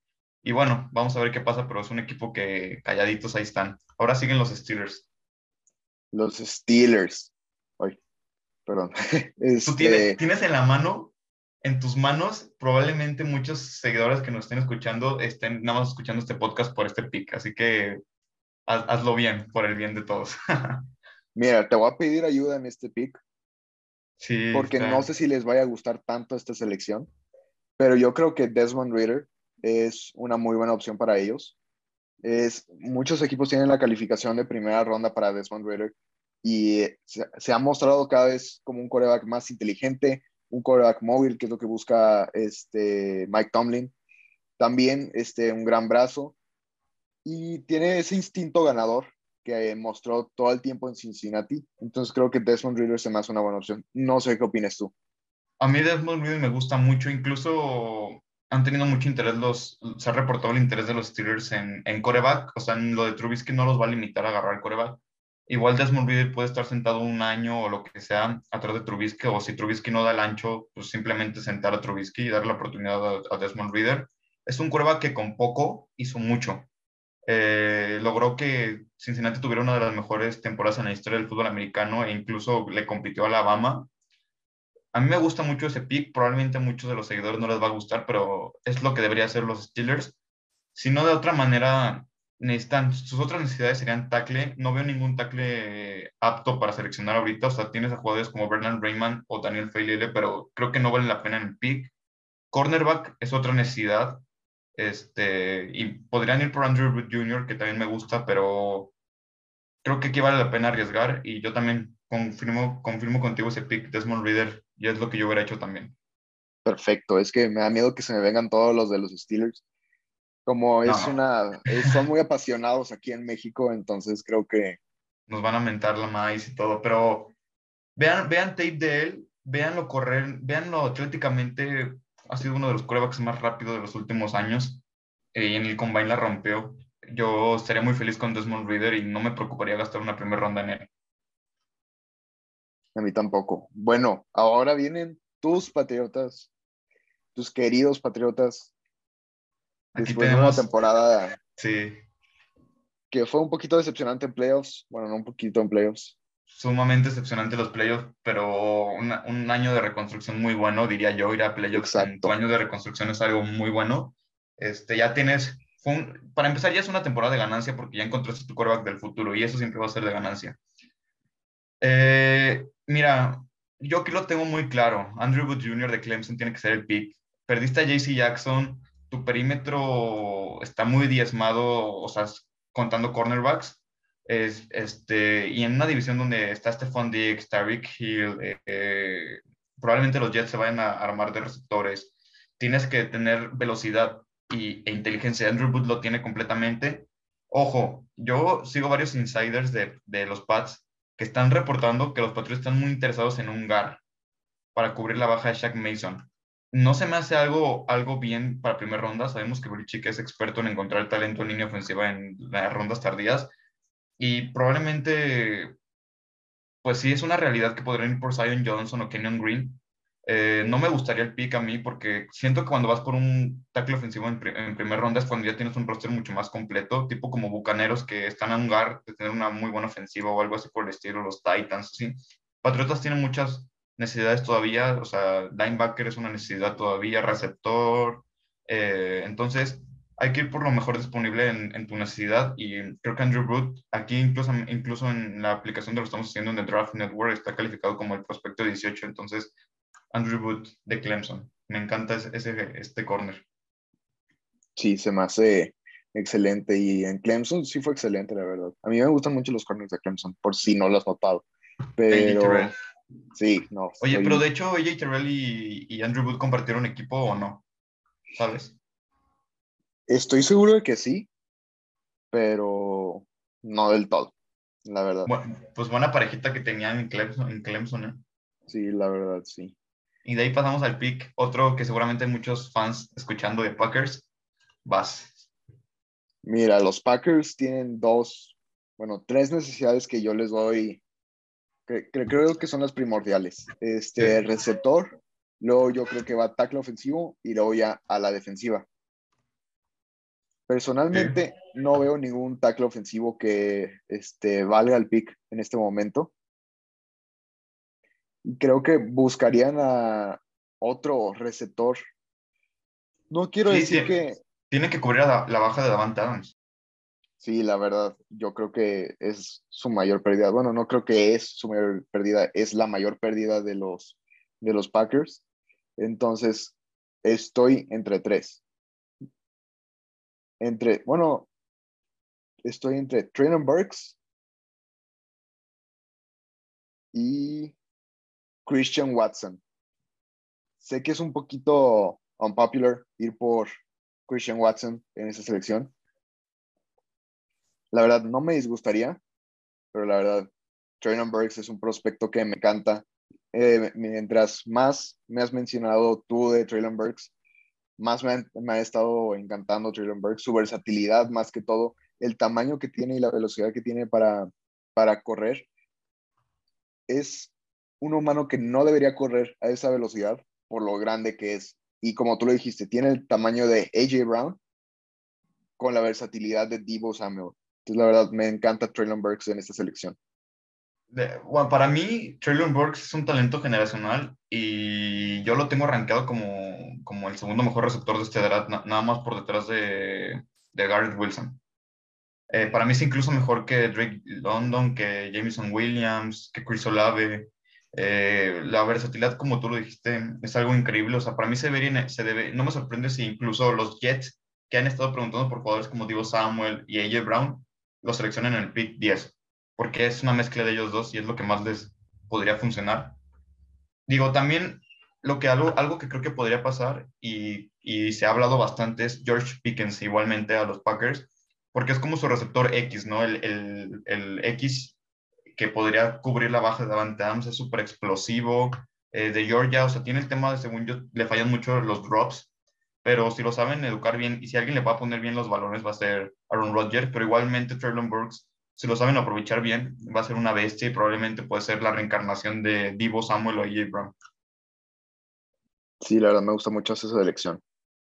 Y bueno, vamos a ver qué pasa, pero es un equipo que calladitos ahí están. Ahora siguen los Steelers. Los Steelers perdón. Tú tienes, tienes en la mano, en tus manos, probablemente muchos seguidores que nos estén escuchando estén nada más escuchando este podcast por este pick, así que hazlo bien, por el bien de todos. Mira, te voy a pedir ayuda en este pick. Sí. Porque no sé si les vaya a gustar tanto esta selección, pero yo creo que Desmond Reader es una muy buena opción para ellos. Es, muchos equipos tienen la calificación de primera ronda para Desmond Reader y se, ha mostrado cada vez como un coreback más inteligente, un coreback móvil, que es lo que busca este Mike Tomlin. También este, un gran brazo y tiene ese instinto ganador que mostró todo el tiempo en Cincinnati. Entonces creo que Desmond Reader se me hace una buena opción. No sé qué opinas tú. A mí Desmond Reader me gusta mucho, incluso han tenido mucho interés los, se ha reportado el interés de los Steelers en, en coreback, o sea, lo de Trubisky no los va a limitar a agarrar coreback, Igual Desmond Reader puede estar sentado un año o lo que sea atrás de Trubisky, o si Trubisky no da el ancho, pues simplemente sentar a Trubisky y darle la oportunidad a, Desmond Reader. Es un curva que con poco hizo mucho. Eh, logró que Cincinnati tuviera una de las mejores temporadas en la historia del fútbol americano e incluso le compitió a Alabama. A mí me gusta mucho ese pick, probablemente a muchos de los seguidores no les va a gustar, pero es lo que debería hacer los Steelers. Si no, de otra manera, necesitan, sus otras necesidades serían tackle. No veo ningún tackle apto para seleccionar ahorita. O sea, tienes a jugadores como Bernard Raymond o Daniel Feilele, pero creo que no vale la pena en pick. Cornerback es otra necesidad. Este, y podrían ir por Andrew Jr., que también me gusta, pero creo que aquí vale la pena arriesgar. Y yo también confirmo, confirmo contigo ese pick, Desmond Reader, y es lo que yo hubiera hecho también. Perfecto, es que me da miedo que se me vengan todos los de los Steelers como es una, son muy apasionados aquí en México, entonces creo que... Nos van a mentar la maíz y todo, pero vean, vean tape de él, véanlo correr, véanlo atléticamente, ha sido uno de los corebacks más rápidos de los últimos años eh, y en el combine la rompió. Yo estaría muy feliz con Desmond Reader y no me preocuparía gastar una primera ronda en él. A mí tampoco. Bueno, ahora vienen tus patriotas, tus queridos patriotas Aquí tenemos una temporada sí. que fue un poquito decepcionante en playoffs. Bueno, no un poquito en playoffs. Sumamente decepcionante los playoffs, pero un año de reconstrucción muy bueno, diría yo. Ir a playoffs en tu año de reconstrucción es algo muy bueno. Este, ya tienes, para empezar, ya es una temporada de ganancia porque ya encontraste tu quarterback del futuro y eso siempre va a ser de ganancia. Eh, mira, yo aquí lo tengo muy claro. Andrew Wood Jr. de Clemson tiene que ser el pick. Perdiste a JC Jackson, tu perímetro está muy diezmado, o sea, contando cornerbacks, es, este, y en una división donde está Stephon Diggs, Tariq Hill, eh, eh, probablemente los Jets se vayan a armar de receptores. Tienes que tener velocidad y, e inteligencia. Andrew Wood lo tiene completamente. Ojo, yo sigo varios insiders de, de los Pats que están reportando que los Patriots están muy interesados en un GAR. para cubrir la baja de Shaq Mason. No se me hace algo, algo bien para primera ronda. Sabemos que Belichick es experto en encontrar talento en línea ofensiva en las rondas tardías. Y probablemente, pues sí, es una realidad que podrían ir por Zion Johnson o Kenyon Green. Eh, no me gustaría el pick a mí porque siento que cuando vas por un tackle ofensivo en, en primera ronda es cuando ya tienes un roster mucho más completo, tipo como Bucaneros que están a un lugar de tener una muy buena ofensiva o algo así por el estilo, los Titans, así. Patriotas tienen muchas necesidades todavía, o sea, linebacker es una necesidad todavía, receptor, eh, entonces hay que ir por lo mejor disponible en, tu necesidad y creo que Andrew Root, aquí incluso, incluso en la aplicación de lo estamos haciendo en el Draft Network, está calificado como el prospecto 18, entonces Andrew Root de Clemson, me encanta ese, este corner. Sí, se me hace excelente y en Clemson sí fue excelente, la verdad. A mí me gustan mucho los corners de Clemson, por si no lo has notado. Pero sí, no. Oye, pero de hecho, AJ Terrell y, Andrew Wood compartieron equipo o no, ¿sabes? Estoy seguro de que sí, pero no del todo, la verdad. Bueno, pues buena parejita que tenían en Clemson, en Clemson ¿eh? Sí, la verdad, sí. Y de ahí pasamos al pick, otro que seguramente muchos fans escuchando de Packers, Vas. Mira, los Packers tienen dos, bueno, tres necesidades que yo les doy creo que son las primordiales. Este, receptor, luego yo creo que va a tackle ofensivo y luego ya a la defensiva. Personalmente no veo ningún tackle ofensivo que este, valga el pick en este momento. Creo que buscarían a otro receptor. No quiero decir que... Tiene que cubrir la, la baja de Davante Adams. Sí, la verdad, yo creo que es su mayor pérdida. Bueno, no creo que es su mayor pérdida, es la mayor pérdida de los, de los Packers. Entonces, estoy entre tres. Entre, bueno, estoy entre Traylon Burks y Christian Watson. Sé que es un poquito unpopular ir por Christian Watson en esa selección, la verdad, no me disgustaría, pero la verdad, Traylon Burks es un prospecto que me encanta. Eh, mientras más me has mencionado tú de Traylon Burks, más me, ha estado encantando Traylon Burks, su versatilidad más que todo, el tamaño que tiene y la velocidad que tiene para, para correr. Es un humano que no debería correr a esa velocidad por lo grande que es. Y como tú lo dijiste, tiene el tamaño de AJ Brown con la versatilidad de Divo Samuel la verdad, me encanta Traylon Burks en esta selección. bueno, para mí, Traylon Burks es un talento generacional y yo lo tengo arrancado como, como el segundo mejor receptor de este draft, nada más por detrás de, de Garrett Wilson. Eh, para mí es incluso mejor que Drake London, que Jameson Williams, que Chris Olave. Eh, la versatilidad, como tú lo dijiste, es algo increíble. O sea, para mí se, ve, se debe, no me sorprende si incluso los Jets, que han estado preguntando por jugadores como Divo Samuel y AJ Brown, lo seleccionen en el pick 10, porque es una mezcla de ellos dos y es lo que más les podría funcionar. Digo, también lo que algo, algo que creo que podría pasar y, y se ha hablado bastante es George Pickens igualmente a los Packers, porque es como su receptor X, ¿no? El, el, el X que podría cubrir la baja de Davante Adams, es súper explosivo. Eh, de Georgia, o sea, tiene el tema de, según yo, le fallan mucho los drops, pero si lo saben educar bien y si alguien le va a poner bien los balones va a ser Aaron Rodgers, pero igualmente Traylon Burks, si lo saben aprovechar bien, va a ser una bestia y probablemente puede ser la reencarnación de Divo Samuel o AJ Brown. Sí, la verdad me gusta mucho esa selección.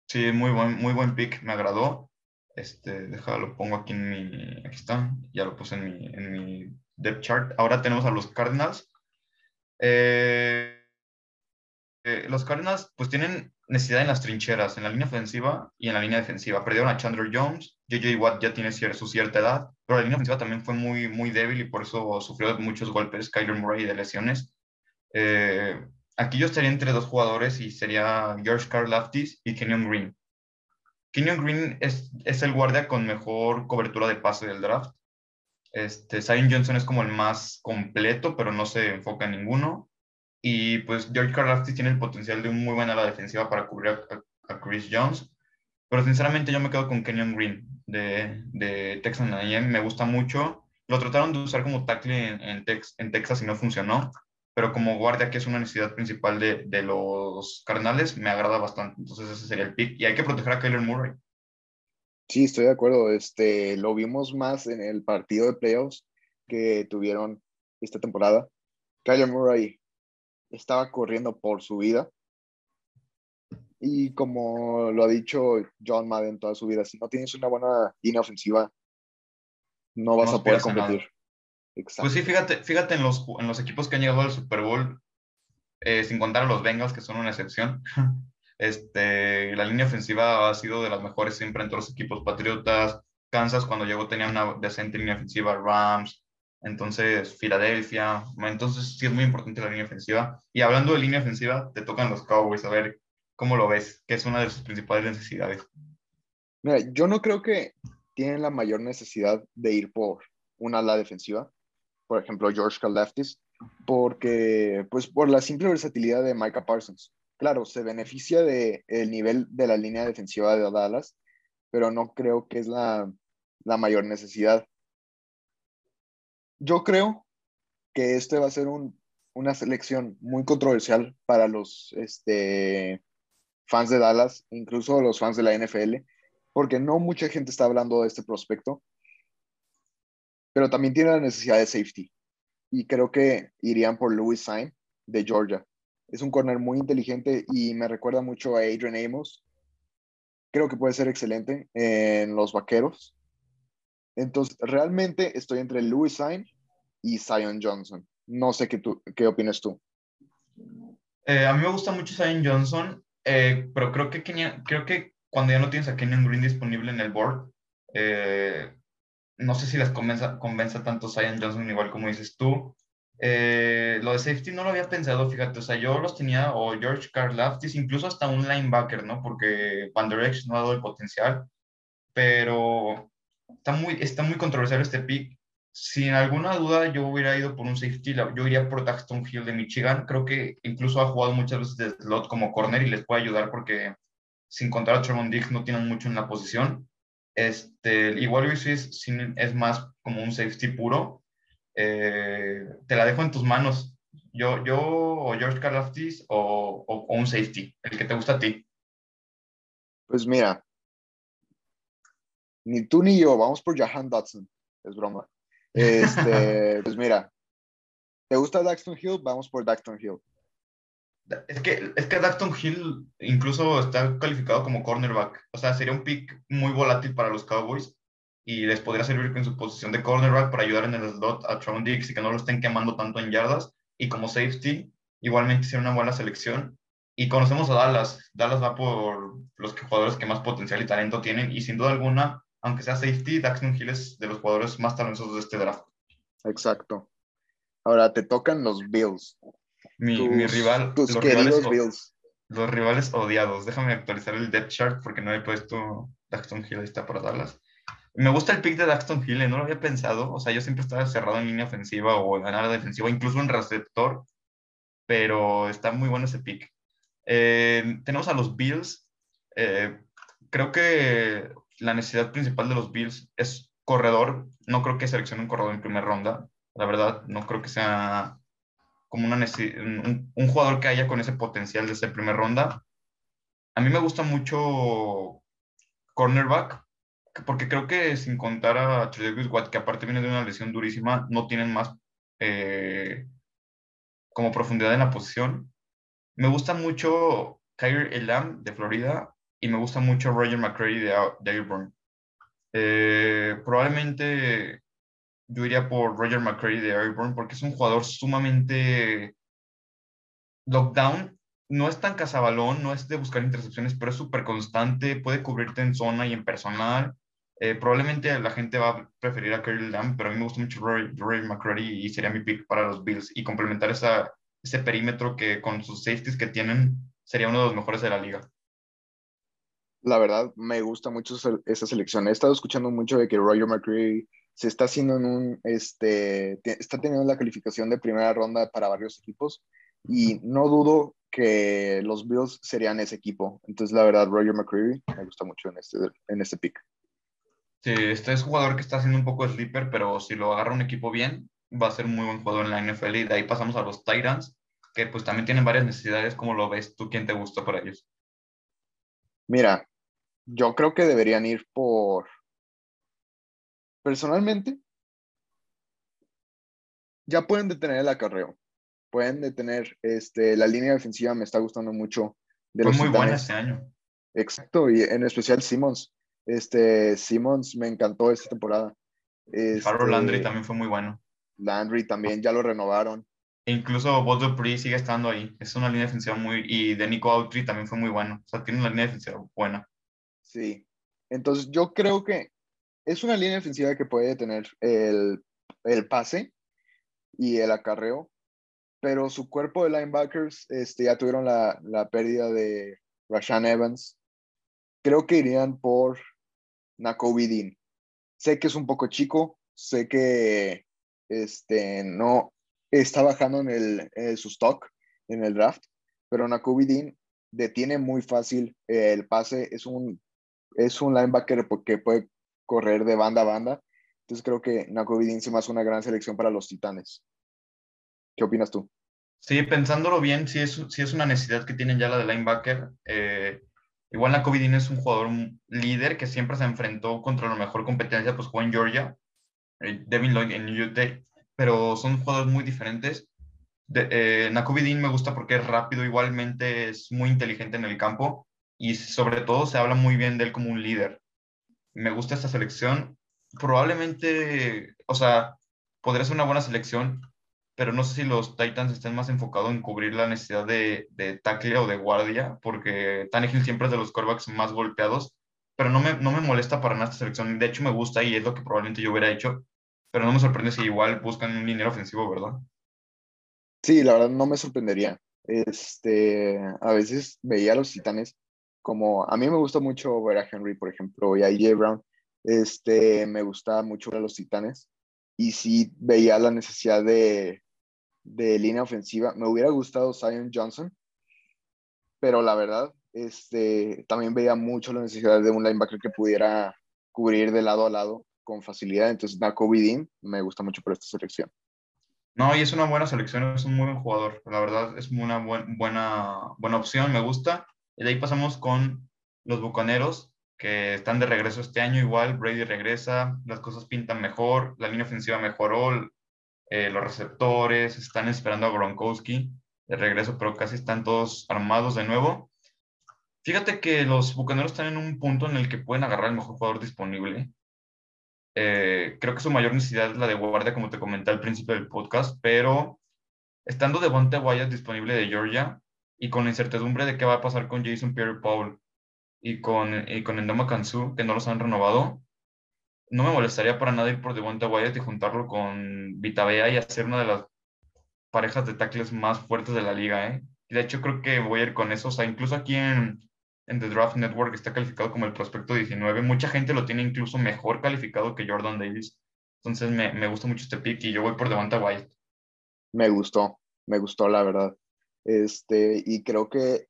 Sí, muy buen, muy buen pick, me agradó. Este, déjalo, lo pongo aquí en mi, aquí está, ya lo puse en mi, en mi depth chart. Ahora tenemos a los Cardinals. Eh, eh, los Cardinals pues tienen necesidad en las trincheras, en la línea ofensiva y en la línea defensiva. Perdieron a Chandler Jones, JJ Watt ya tiene su cierta edad, pero la línea ofensiva también fue muy, muy débil y por eso sufrió muchos golpes Kyler Murray de lesiones. Eh, aquí yo estaría entre dos jugadores y sería George Karlaftis y Kenyon Green. Kenyon Green es, es, el guardia con mejor cobertura de pase del draft. Este, Zion Johnson es como el más completo, pero no se enfoca en ninguno. Y pues George Karlaftis tiene el potencial de un muy buena ala defensiva para cubrir a, Chris Jones. Pero sinceramente yo me quedo con Kenyon Green de, de Texas A&M. Me gusta mucho. Lo trataron de usar como tackle en, en, Texas y no funcionó. pero como guardia, que es una necesidad principal de, de los Cardenales, me agrada bastante. Entonces ese sería el pick. Y hay que proteger a Kyler Murray. Sí, estoy de acuerdo. Este, lo vimos más en el partido de playoffs que tuvieron esta temporada. Kyler Murray estaba corriendo por su vida. Y como lo ha dicho John Madden toda su vida, si no tienes una buena línea ofensiva, no vas No a poder competir. Exacto. Pues sí, fíjate, fíjate en los, en los equipos que han llegado al Super Bowl, eh, sin contar a los Bengals, que son una excepción. Este, la línea ofensiva ha sido de las mejores siempre en todos los equipos patriotas. Kansas, cuando llegó, tenía una decente línea ofensiva. Rams, entonces Filadelfia. Entonces, sí es muy importante la línea ofensiva. Y hablando de línea ofensiva, te tocan los Cowboys. A ver cómo lo ves, que es una de sus principales necesidades. Mira, yo no creo que tienen la mayor necesidad de ir por una ala defensiva, por ejemplo, George Kalafdis, porque, pues, por la simple versatilidad de Micah Parsons. Claro, se beneficia del el nivel de la línea defensiva de Dallas, pero no creo que es la, la mayor necesidad. Yo creo que este va a ser un, una selección muy controversial para los este, fans de Dallas, incluso los fans de la NFL, porque no mucha gente está hablando de este prospecto, pero también tiene la necesidad de safety. Y creo que irían por Louis Sain de Georgia. Es un corner muy inteligente y me recuerda mucho a Adrian Amos. Creo que puede ser excelente en los vaqueros. Entonces, realmente estoy entre Louis Sain y Zion Johnson. No sé qué, tú, qué opinas tú. Eh, a mí me gusta mucho Zion Johnson, eh, pero creo que, Kenya, creo que cuando ya no tienes a Kenyon Green disponible en el board, eh, no sé si les convenza, convenza tanto Zion Johnson igual como dices tú. Eh, lo de safety no lo había pensado, fíjate, o sea, yo los tenía, o George Karlaftis, incluso hasta un linebacker, ¿no? Porque Van Der Esch no ha dado el potencial, pero está muy, está muy controversial este pick. Sin alguna duda, yo hubiera ido por un safety, yo iría por Daxton Hill de Michigan, creo que incluso ha jugado muchas veces de slot como corner y les puede ayudar porque sin contar a Trevon Diggs no tienen mucho en la posición. Este, igual Luis es, más como un safety puro, eh, te la dejo en tus manos. Yo, yo o George Karlaftis o, o, o, un safety, el que te gusta a ti. Pues mira, ni tú ni yo, vamos por Jahan Dodson, es broma. Este, pues mira, ¿te gusta Daxton Hill? Vamos por Daxton Hill. Es que, es que Daxton Hill incluso está calificado como cornerback. O sea, sería un pick muy volátil para los Cowboys y les podría servir en su posición de cornerback para ayudar en el slot a Tron Dix y que no lo estén quemando tanto en yardas. Y como safety, igualmente sería una buena selección. Y conocemos a Dallas. Dallas va por los jugadores que más potencial y talento tienen. Y sin duda alguna, aunque sea safety, Daxton Hill es de los jugadores más talentosos de este draft. Exacto. Ahora te tocan los Bills. Mi, tus, mi rival. Tus los queridos rivales, Bills. Los rivales odiados. Déjame actualizar el depth chart porque no he puesto Daxton Hill. Ahí está para Dallas. Me gusta el pick de Daxton Hill, no lo había pensado. O sea, yo siempre estaba cerrado en línea ofensiva o en área defensiva, incluso en receptor, pero está muy bueno ese pick. Eh, tenemos a los Bills. Eh, creo que la necesidad principal de los Bills es corredor. No creo que seleccione un corredor en primera ronda. La verdad, no creo que sea como una un, un jugador que haya con ese potencial de ser primera ronda. A mí me gusta mucho cornerback, porque creo que sin contar a Tredavious Watt, que aparte viene de una lesión durísima, no tienen más eh, como profundidad en la posición. Me gusta mucho Kyrie Elam de Florida y me gusta mucho Roger McCready de, de Auburn. Eh, probablemente yo iría por Roger McCready de Auburn porque es un jugador sumamente lockdown. No es tan cazabalón, no es de buscar intercepciones, pero es súper constante, puede cubrirte en zona y en personal. Eh, probablemente la gente va a preferir a Kerry Lamb, pero a mí me gusta mucho Rory, Rory McCready y sería mi pick para los Bills y complementar esa, ese perímetro que con sus safeties que tienen sería uno de los mejores de la liga. La verdad, me gusta mucho esa selección. He estado escuchando mucho de que Roger McCready se está haciendo en un, este, está teniendo la calificación de primera ronda para varios equipos y no dudo que los Bills serían ese equipo. Entonces, la verdad, Roger McCready me gusta mucho en este, en este pick. Sí, este es jugador que está haciendo un poco de sleeper, pero si lo agarra un equipo bien, va a ser muy buen jugador en la NFL y de ahí pasamos a los Titans, que pues también tienen varias necesidades. ¿Cómo lo ves tú? ¿Quién te gusta para ellos? Mira, yo creo que deberían ir por... Personalmente, ya pueden detener el acarreo. Pueden detener este, la línea defensiva, me está gustando mucho. De Fue muy buena este año. Exacto, y en especial Simmons. Este, Simmons me encantó esta temporada. Este, Landry también fue muy bueno. Landry también, ya lo renovaron. E incluso Bob Dupree sigue estando ahí. Es una línea defensiva muy... Y de Nico Autry también fue muy bueno. O sea, tiene una línea defensiva buena. Sí. Entonces yo creo que es una línea defensiva que puede tener el, el pase y el acarreo, pero su cuerpo de linebackers este, ya tuvieron la, la pérdida de Rashan Evans. Creo que irían por Nakobe Dean. Sé que es un poco chico, sé que este, no está bajando en, el, su stock en el draft, pero Nakobe Dean detiene muy fácil el pase, es un, es un linebacker que puede correr de banda a banda, entonces creo que Nakobe Dean hace una gran selección para los Titanes. ¿Qué opinas tú? Sí, pensándolo bien, sí es, sí es una necesidad que tienen ya la de linebacker. Eh, igual Nakobe Dean es un jugador líder que siempre se enfrentó contra la mejor competencia, pues jugó en Georgia, eh, Devin Lloyd en UT, pero son jugadores muy diferentes. De, eh, me gusta porque es rápido, igualmente es muy inteligente en el campo y sobre todo se habla muy bien de él como un líder. Me gusta esta selección. Probablemente, o sea, podría ser una buena selección, pero no sé si los Titans estén más enfocados en cubrir la necesidad de, de tackle o de guardia, porque Tannehill siempre es de los quarterbacks más golpeados, pero no me, no me molesta para nada esta selección. De hecho, me gusta y es lo que probablemente yo hubiera hecho, pero no me sorprende si igual buscan un dinero ofensivo, ¿verdad? Sí, la verdad no me sorprendería. Este, a veces veía a los titanes como, a mí me gusta mucho ver a Henry, por ejemplo, y a AJ Brown, este, me gusta mucho ver a los titanes, y sí veía la necesidad de, de línea ofensiva. Me hubiera gustado Zion Johnson, pero la verdad, este, también veía mucho la necesidad de un linebacker que pudiera cubrir de lado a lado con facilidad. Entonces, Nakobe Dean me gusta mucho por esta selección. No, y es una buena selección, es un muy buen jugador. La verdad, es una buena, buena opción, me gusta. Y de ahí pasamos con los Bucaneros, que están de regreso este año. Igual, Brady regresa, las cosas pintan mejor, la línea ofensiva mejoró, eh, los receptores están esperando a Gronkowski de regreso, pero casi están todos armados de nuevo. Fíjate que los Bucaneros están en un punto en el que pueden agarrar el mejor jugador disponible. Eh, creo que su mayor necesidad es la de guardia, como te comenté al principio del podcast, pero estando Devonte Wyatt disponible de Georgia y con la incertidumbre de qué va a pasar con Jason Pierre-Paul y con, y con Endoma Kansu, que no los han renovado, no me molestaría para nada ir por Devonte Wyatt y juntarlo con Vitabea y hacer una de las parejas de tackles más fuertes de la liga, ¿eh? De hecho creo que voy a ir con eso, o sea, incluso aquí en, en The Draft Network está calificado como el prospecto 19. Mucha gente lo tiene incluso mejor calificado que Jordan Davis. Entonces me, me gusta mucho este pick y yo voy por Devonta White. Me gustó, me gustó la verdad. Este, y creo que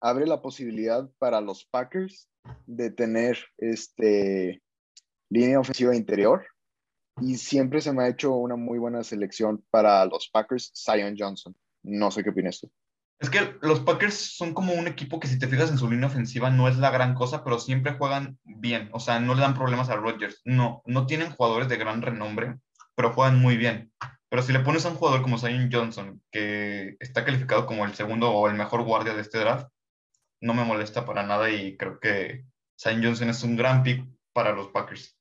abre la posibilidad para los Packers de tener este línea ofensiva interior y siempre se me ha hecho una muy buena selección para los Packers, Zion Johnson. No sé qué opinas tú. Es que los Packers son como un equipo que si te fijas en su línea ofensiva no es la gran cosa, pero siempre juegan bien. O sea, no le dan problemas a Rodgers. No, no tienen jugadores de gran renombre, pero juegan muy bien. Pero si le pones a un jugador como Zion Johnson, que está calificado como el segundo o el mejor guardia de este draft, no me molesta para nada y creo que Zion Johnson es un gran pick para los Packers.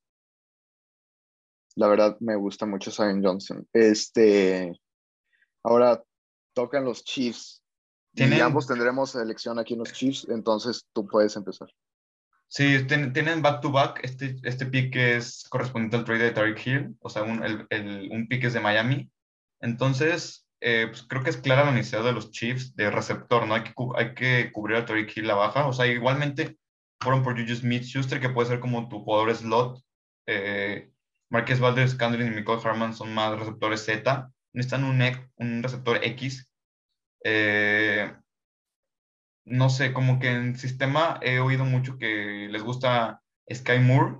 La verdad me gusta mucho Zion Johnson. Este, ahora tocan los Chiefs y ambos tendremos elección aquí en los Chiefs, entonces tú puedes empezar. Sí, tienen back to back. Este, este pick es correspondiente al trade de Tariq Hill, o sea, un, el, el, un pick es de Miami. Entonces, eh, pues creo que es clara la necesidad de los Chiefs de receptor, ¿no? Hay que, hay que cubrir a Tariq Hill la baja. O sea, igualmente fueron por Juju Smith Schuster, que puede ser como tu jugador slot. Eh, Marquez Valdez, Candlin y Michael Harman son más receptores Z. Necesitan un, un receptor X eh, no sé, como que en sistema he oído mucho que les gusta Sky Moore.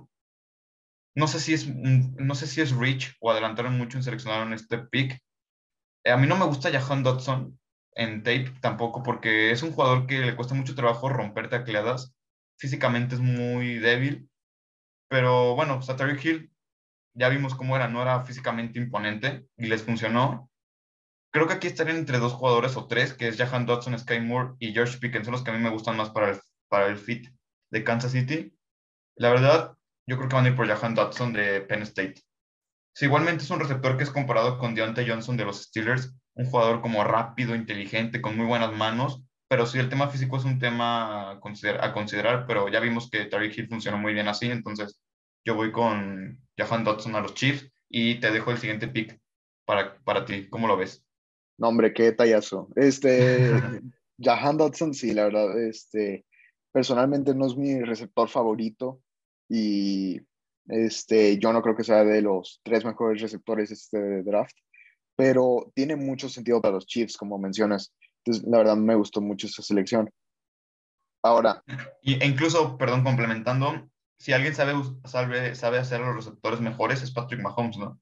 no sé si es, no sé si es Rich o adelantaron mucho en seleccionar en este pick. Eh, a mí no me gusta Jahan Dodson en tape tampoco porque es un jugador que le cuesta mucho trabajo romper tacleadas. Físicamente es muy débil. Pero bueno, Satari Hill ya vimos cómo era, no era físicamente imponente y les funcionó. Creo que aquí estarían entre dos jugadores o tres, que es Jahan Dodson, Sky Moore y George Pickens, son los que a mí me gustan más para el, para el fit de Kansas City. La verdad, yo creo que van a ir por Jahan Dodson de Penn State. Igualmente es un receptor que es comparado con Deontay Johnson de los Steelers, un jugador como rápido, inteligente, con muy buenas manos, pero sí, el tema físico es un tema a considerar, a considerar pero ya vimos que Tariq Hill funcionó muy bien así, entonces yo voy con Jahan Dodson a los Chiefs y te dejo el siguiente pick para, para ti. ¿Cómo lo ves? No, hombre, qué detallazo. Este, Jahan Dodson, sí, la verdad, este, personalmente no es mi receptor favorito y este, yo no creo que sea de los tres mejores receptores este draft, pero tiene mucho sentido para los Chiefs, como mencionas. Entonces, la verdad, me gustó mucho esa selección. Ahora. Y, e incluso, perdón, complementando, si alguien sabe, sabe, sabe hacer los receptores mejores, es Patrick Mahomes, ¿no?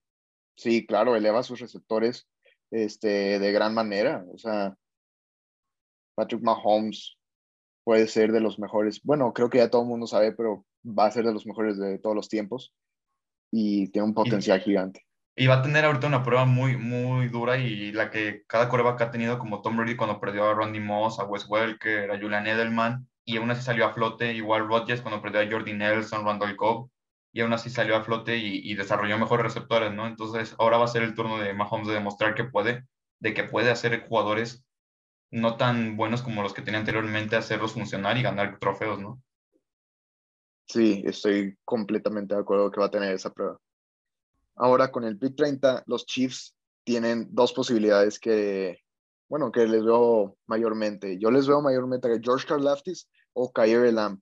Sí, claro, eleva sus receptores este, de gran manera. O sea, Patrick Mahomes puede ser de los mejores. Bueno, creo que ya todo el mundo sabe, pero va a ser de los mejores de todos los tiempos y tiene un potencial gigante. Y va a tener ahorita una prueba muy, muy dura y la que cada coreback ha tenido, como Tom Brady cuando perdió a Randy Moss, a Wes Welker, a Julian Edelman, y aún así salió a flote, igual Rodgers cuando perdió a Jordi Nelson, Randall Cobb, y aún así salió a flote y, desarrolló mejores receptores, ¿no? Entonces ahora va a ser el turno de Mahomes de demostrar que puede, de que puede hacer jugadores no tan buenos como los que tenía anteriormente, hacerlos funcionar y ganar trofeos, ¿no? Sí, estoy completamente de acuerdo que va a tener esa prueba. Ahora con el pick 30, los Chiefs tienen dos posibilidades que, bueno, que les veo mayormente. Yo les veo mayormente a George Karlaftis o Kyrie Lamb.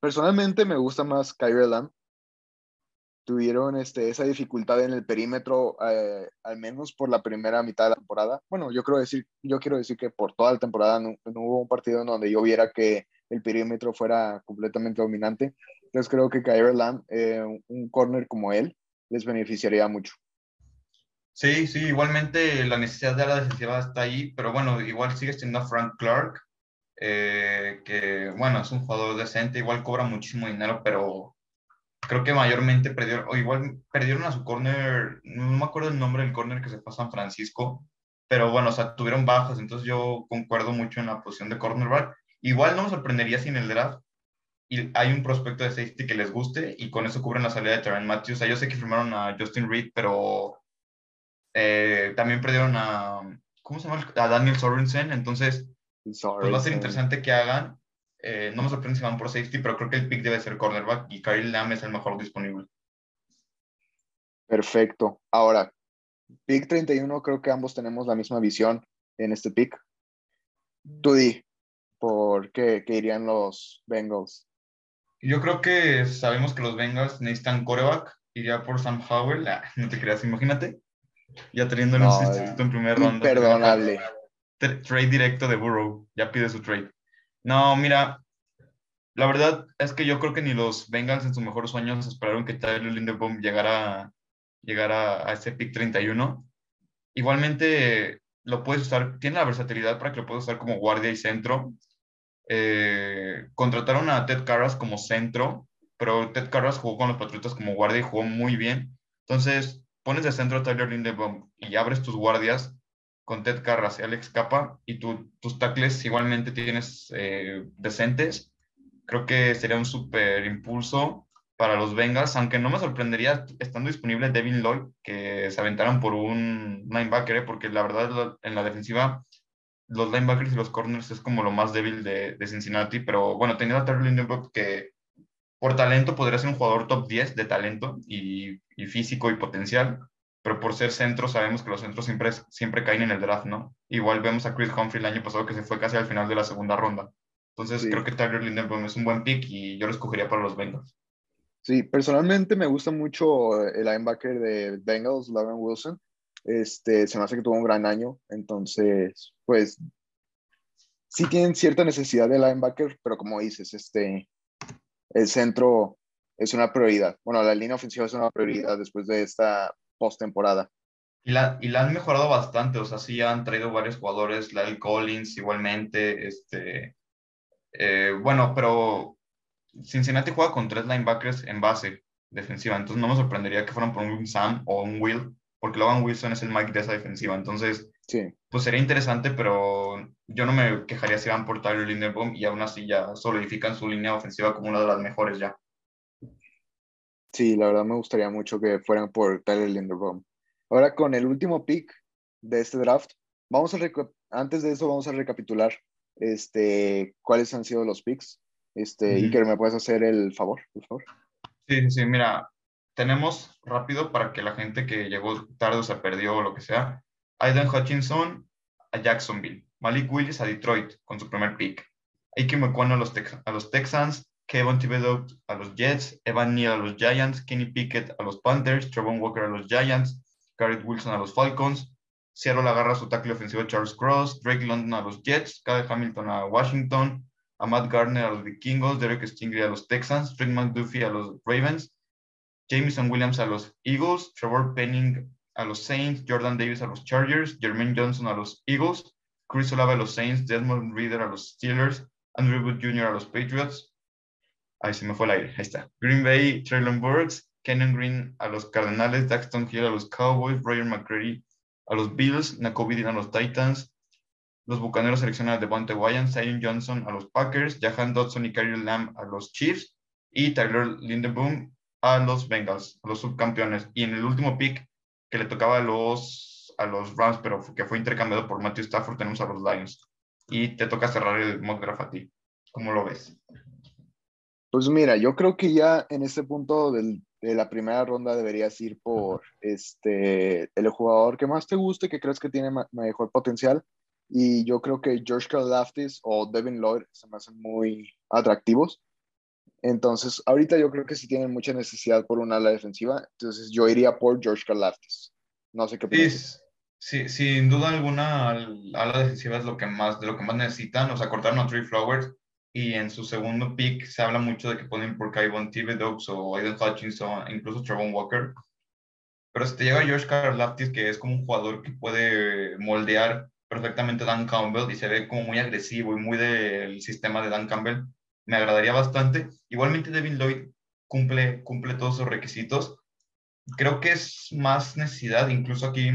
Personalmente me gusta más Kyrie Lamb. Tuvieron este, esa dificultad en el perímetro, eh, al menos por la primera mitad de la temporada. Bueno, yo quiero decir, yo quiero decir que por toda la temporada no, hubo un partido en donde yo viera que el perímetro fuera completamente dominante. Entonces creo que Kyrie Lamb, eh, un corner como él, les beneficiaría mucho. Sí, sí, igualmente la necesidad de la defensiva está ahí, pero bueno, igual sigue siendo Frank Clark, eh, que bueno, es un jugador decente, igual cobra muchísimo dinero, pero creo que mayormente perdieron, o igual perdieron a su corner, no me acuerdo el nombre del corner que se fue a San Francisco, pero bueno, o sea, tuvieron bajas, entonces yo concuerdo mucho en la posición de cornerback. Igual no me sorprendería si en el draft y hay un prospecto de safety que les guste y con eso cubren la salida de Terran Matthews. O sea, yo sé que firmaron a Justin Reed, pero eh, también perdieron a, ¿cómo se llama? A Daniel Sorensen, entonces pues va a ser interesante que hagan. Eh, no me sorprende si van por safety, pero creo que el pick debe ser cornerback y Kyle Lamb es el mejor disponible. Perfecto. Ahora, pick 31, creo que ambos tenemos la misma visión en este pick. Tú di, ¿por qué, qué irían los Bengals? Yo creo que sabemos que los Bengals necesitan coreback. Iría por Sam Howell. Ah, no te creas, imagínate. Ya teniendo no, sustituto en primer ronda. Perdonable. Trade directo de Burrow. Ya pide su trade. No, mira. La verdad es que yo creo que ni los Bengals en sus mejores sueños esperaron que Tyler Linderbaum llegara, llegara a ese pick 31. Igualmente lo puedes usar, tiene la versatilidad para que lo puedas usar como guardia y centro. Eh, contrataron a Ted Carras como centro, pero Ted Carras jugó con los Patriotas como guardia y jugó muy bien. Entonces, pones de centro a Tyler Lindebaum y abres tus guardias con Ted Carras y Alex Capa y tus tackles igualmente tienes eh, decentes, creo que sería un súper impulso para los Bengals, aunque no me sorprendería estando disponible Devin Lloyd que se aventaran por un linebacker, ¿eh? porque la verdad en la defensiva los linebackers y los corners es como lo más débil de, de Cincinnati, pero bueno, teniendo a Tyler Lindenberg que por talento podría ser un jugador top 10 de talento y, y, físico y potencial, pero por ser centro sabemos que los centros siempre, siempre caen en el draft, ¿no? Igual vemos a Chris Humphrey el año pasado que se fue casi al final de la segunda ronda. Entonces creo que Tyler Lindenberg es un buen pick y yo lo escogería para los Bengals. Sí, personalmente me gusta mucho el linebacker de Bengals, Logan Wilson. Este, se me hace que tuvo un gran año, entonces, pues, sí tienen cierta necesidad de linebacker, pero como dices, este, el centro es una prioridad. Bueno, la línea ofensiva es una prioridad después de esta postemporada. Y la, y la han mejorado bastante, o sea, sí han traído varios jugadores, Lyle Collins igualmente, este, eh, bueno, pero Cincinnati juega con tres linebackers en base defensiva, entonces no me sorprendería que fueran por un Sam o un Will, porque Logan Wilson es el Mike de esa defensiva, entonces, Sí. pues sería interesante, pero yo no me quejaría si van por Tyler Linderbaum y aún así ya solidifican su línea ofensiva como una de las mejores ya. Sí, la verdad me gustaría mucho que fueran por Tyler Linderbaum. Ahora con el último pick de este draft, vamos a antes de eso vamos a recapitular este, cuáles han sido los picks. Este, Ujú. Iker, ¿me puedes hacer el favor, por favor? Sí, sí, mira, tenemos rápido para que la gente que llegó tarde o se perdió o lo que sea, Aidan Hutchinson a Jacksonville, Malik Willis a Detroit con su primer pick, Ike a los, Tex- a los Texans, Kevin Thibodeau a los Jets, Evan Neal a los Giants, Kenny Pickett a los Panthers, Trevon Walker a los Giants, Garrett Wilson a los Falcons, Seattle agarra su tackle ofensivo Charles Cross, Drake London a los Jets, Kyle Hamilton a Washington, a Matt Gardner a los Vikingos, Derek Stingley a los Texans, Rick McDuffie a los Ravens, Jameson Williams a los Eagles, Trevor Penning a los Saints, Jordan Davis a los Chargers, Jermaine Johnson a los Eagles, Chris Olave a los Saints, Desmond Reader a los Steelers, Andrew Wood Jr. a los Patriots. Ahí se me fue el aire, ahí está. Green Bay, Traylon Burks, Kenan Green a los Cardenales, Daxton Hill a los Cowboys, Roger McCready a los Bills, Nakobe a los Titans, los Bucaneros seleccionan a Devontae Wyatt, Zion Johnson a los Packers, Jahan Dodson y Kyrie Lamb a los Chiefs y Tyler Lindenboom a los Bengals, a los subcampeones. Y en el último pick que le tocaba a los, a los Rams, pero que fue intercambiado por Matthew Stafford, tenemos a los Lions. Y te toca cerrar el mock draft a ti. ¿Cómo lo ves? Pues mira, yo creo que ya en este punto del- de la primera ronda deberías ir por este, el jugador que más te guste, que crees que tiene mejor potencial. Y yo creo que George Karlaftis o Devin Lloyd se me hacen muy atractivos. Entonces, ahorita yo creo que sí tienen mucha necesidad por una ala defensiva. Entonces, yo iría por George Karlaftis. No sé qué opinas. sí, sin duda alguna, al- a la defensiva es lo que más, de lo que más necesitan. O sea, cortaron a Trey Flowers y en su segundo pick se habla mucho de que ponen por Kayvon Thibodeau o Aiden Hutchinson, incluso Trevon Walker. Pero si te llega George Karlaftis, que es como un jugador que puede moldear perfectamente a Dan Campbell y se ve como muy agresivo y muy del sistema de Dan Campbell, me agradaría bastante. Igualmente Devin Lloyd cumple, cumple todos sus requisitos. Creo que es más necesidad, incluso aquí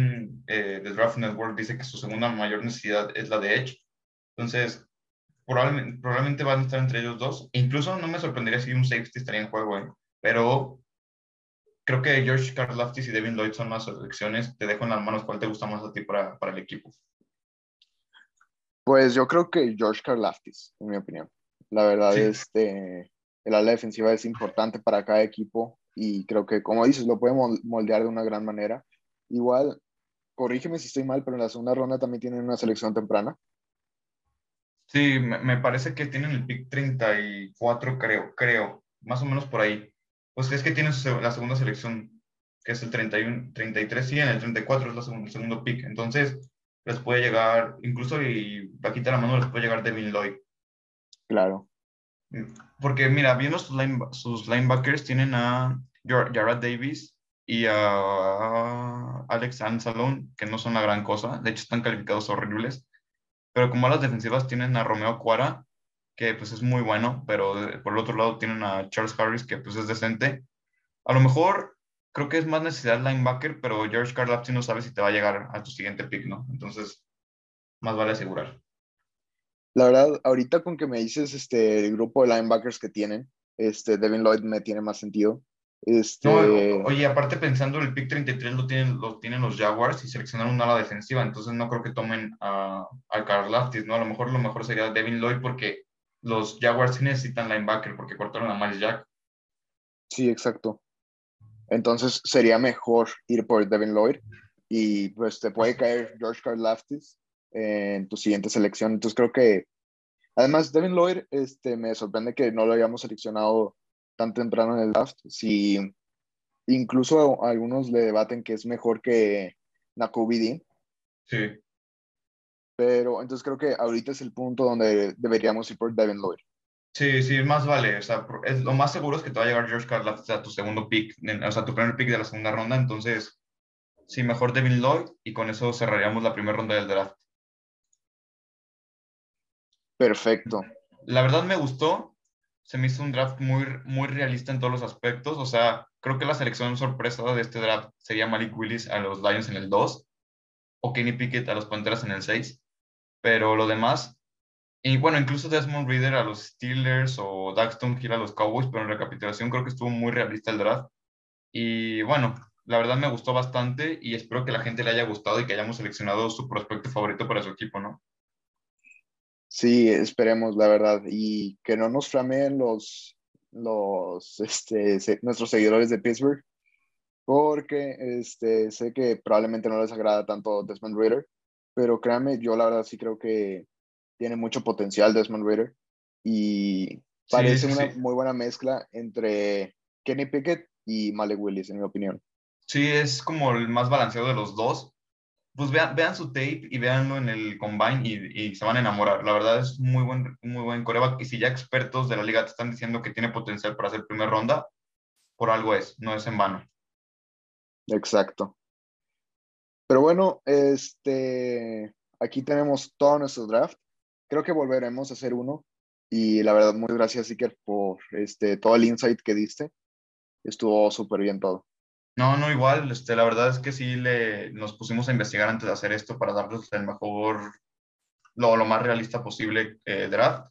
eh, The Draft Network dice que su segunda mayor necesidad es la de Edge. Entonces, probablemente, probablemente van a estar entre ellos dos. Incluso no me sorprendería si un safety estaría en juego, ¿eh? pero creo que George Karlaftis y Devin Lloyd son más selecciones. Te dejo en las manos cuál te gusta más a ti para, para el equipo. Pues yo creo que George Karlaftis, en mi opinión. La verdad, Sí. este, el ala defensiva es importante para cada equipo y creo que, como dices, lo puede mol- moldear de una gran manera. Igual, corrígeme si estoy mal, pero en la segunda ronda también tienen una selección temprana. Sí, me, me parece que tienen el pick 34, creo, creo, más o menos por ahí. Pues es que tienen la segunda selección, que es el 31, 33, sí, en el 34 es la segun- el segundo pick. Entonces, les puede llegar, incluso y bajita la mano, les puede llegar Devin Lloyd. Claro. Porque mira, viendo sus, line- sus linebackers, tienen a Jar- Jarrad Davis y a Alex Anzalone, que no son la gran cosa. De hecho, están calificados horribles. Pero como las defensivas tienen a Romeo Cuara, que pues es muy bueno, pero de- por el otro lado tienen a Charles Harris, que pues es decente. A lo mejor creo que es más necesidad linebacker, pero George Karlaftis no sabe si te va a llegar a tu siguiente pick, ¿no? Entonces, más vale asegurar. La verdad, ahorita con que me dices este, el grupo de linebackers que tienen, este, Devin Lloyd me tiene más sentido. Este, No, oye, aparte pensando el pick 33 lo tienen, lo tienen los Jaguars y seleccionaron una ala defensiva, entonces no creo que tomen a, a Karlaftis, ¿no? A lo mejor lo mejor sería Devin Lloyd porque los Jaguars sí necesitan linebacker porque cortaron a Miles Jack. Sí, exacto. Entonces sería mejor ir por Devin Lloyd y pues te puede caer George Karlaftis en tu siguiente selección. Entonces creo que, además, Devin Lloyd, este, me sorprende que no lo hayamos seleccionado tan temprano en el draft. Si incluso algunos le debaten que es mejor que Nakobe Dean, Sí. pero entonces creo que ahorita es el punto donde deberíamos ir por Devin Lloyd. Sí, sí, más vale. O sea, es, lo más seguro es que te va a llegar George Karlaftis a tu segundo pick, o sea, tu primer pick de la segunda ronda. Entonces, sí, mejor Devin Lloyd y con eso cerraríamos la primera ronda del draft. Perfecto. La verdad me gustó. Se me hizo un draft muy, muy realista en todos los aspectos. O sea, creo que la selección sorpresa de este draft sería Malik Willis a los Lions en el 2 o Kenny Pickett a los Panteras en el 6. Pero lo demás, y bueno, incluso Desmond Reader a los Steelers o Daxton Hill a los Cowboys, pero en recapitulación creo que estuvo muy realista el draft. Y bueno, la verdad me gustó bastante y espero que la gente le haya gustado y que hayamos seleccionado su prospecto favorito para su equipo, ¿no? Sí, esperemos, la verdad, y que no nos flameen los, los, este, nuestros seguidores de Pittsburgh, porque este, sé que probablemente no les agrada tanto Desmond Reader, pero créanme, yo la verdad sí creo que tiene mucho potencial Desmond Ritter y parece una muy buena mezcla entre Kenny Pickett y Malik Willis, en mi opinión. Sí, es como el más balanceado de los dos. Pues vean, vean su tape y véanlo en el combine y, y, se van a enamorar. La verdad es muy buen, muy buen coreback. Y si ya expertos de la liga te están diciendo que tiene potencial para hacer primera ronda, por algo es, no es en vano. Exacto. Pero bueno, este, aquí tenemos todo nuestro draft creo que volveremos a hacer uno. Y la verdad, muchas gracias, Iker, por este, todo el insight que diste. Estuvo súper bien todo. No, no, igual. Este, la verdad es que sí le, nos pusimos a investigar antes de hacer esto para darles el mejor, lo, lo más realista posible eh, draft.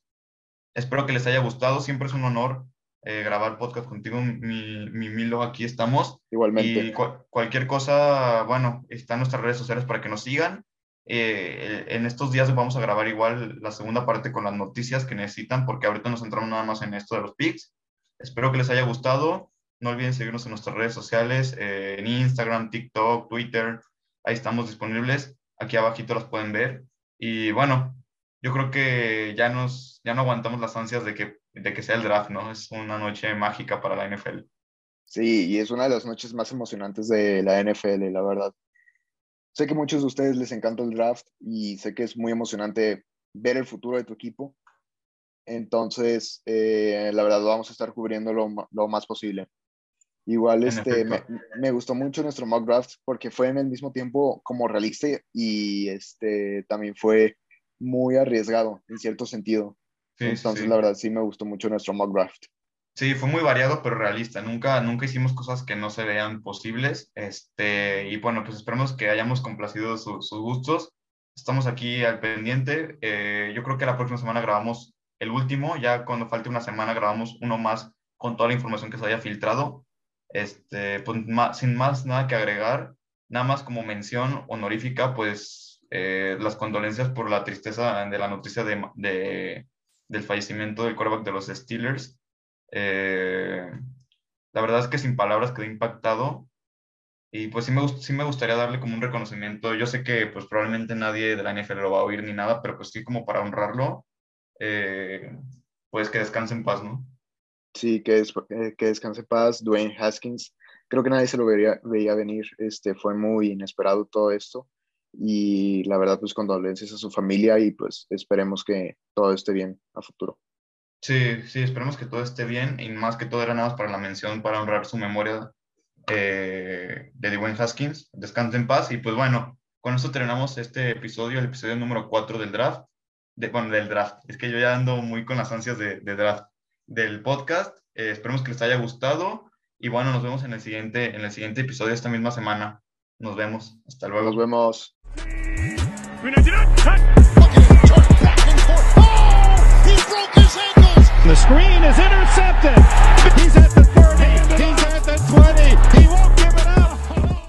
Espero que les haya gustado. Siempre es un honor eh, grabar podcast contigo, mi, mi, Milo. Aquí estamos. Igualmente. Y cualquier cosa, bueno, están nuestras redes sociales para que nos sigan. Eh, en estos días vamos a grabar igual la segunda parte con las noticias que necesitan, porque ahorita nos centramos nada más en esto de los pics. Espero que les haya gustado. No olviden seguirnos en nuestras redes sociales, eh, en Instagram, TikTok, Twitter. Ahí estamos disponibles. Aquí abajito las pueden ver. Y bueno, yo creo que ya, nos, ya no aguantamos las ansias de que, de que sea el draft, ¿no? Es una noche mágica para la NFL. Sí, y es una de las noches más emocionantes de la NFL, la verdad. Sé que a muchos de ustedes les encanta el draft y sé que es muy emocionante ver el futuro de tu equipo. Entonces, eh, la verdad, vamos a estar cubriendo lo, lo más posible. Igual, este, me, me, gustó mucho nuestro mock draft porque fue en el mismo tiempo como realista y este, también fue muy arriesgado en cierto sentido. Entonces, la verdad, sí me gustó mucho nuestro mock draft. Sí, fue muy variado, pero realista. Nunca, nunca hicimos cosas que no se vean posibles. Este, y bueno, pues esperemos que hayamos complacido sus gustos. Estamos aquí al pendiente. Eh, yo creo que la próxima semana grabamos el último. Ya cuando falte una semana grabamos uno más con toda la información que se haya filtrado. Este, pues sin más nada que agregar, nada más como mención honorífica, pues eh, las condolencias por la tristeza de la noticia de, de del fallecimiento del quarterback de los Steelers. Eh, la verdad es que sin palabras quedé impactado y pues sí me, sí me gustaría darle como un reconocimiento. Yo sé que pues probablemente nadie de la NFL lo va a oír ni nada, pero pues sí como para honrarlo, eh, pues que descanse en paz, ¿no? Sí, que, eh, que descanse paz, Dwayne Haskins. Creo que nadie se lo veía, veía venir, este, fue muy inesperado todo esto y la verdad pues condolencias a su familia y pues esperemos que todo esté bien a futuro. Sí, sí, esperemos que todo esté bien y más que todo era nada más para la mención, para honrar su memoria eh, de Dwayne Haskins. Descanse en paz y pues bueno, con esto terminamos este episodio, el episodio número 4 del draft. De, bueno, del draft. Es que yo ya ando muy con las ansias de, draft del podcast. Eh, esperemos que les haya gustado y bueno, nos vemos en el siguiente, en el siguiente episodio esta misma semana. Nos vemos. Hasta luego. Nos vemos. The screen is intercepted. He's at the 30. He's at the 20. He won't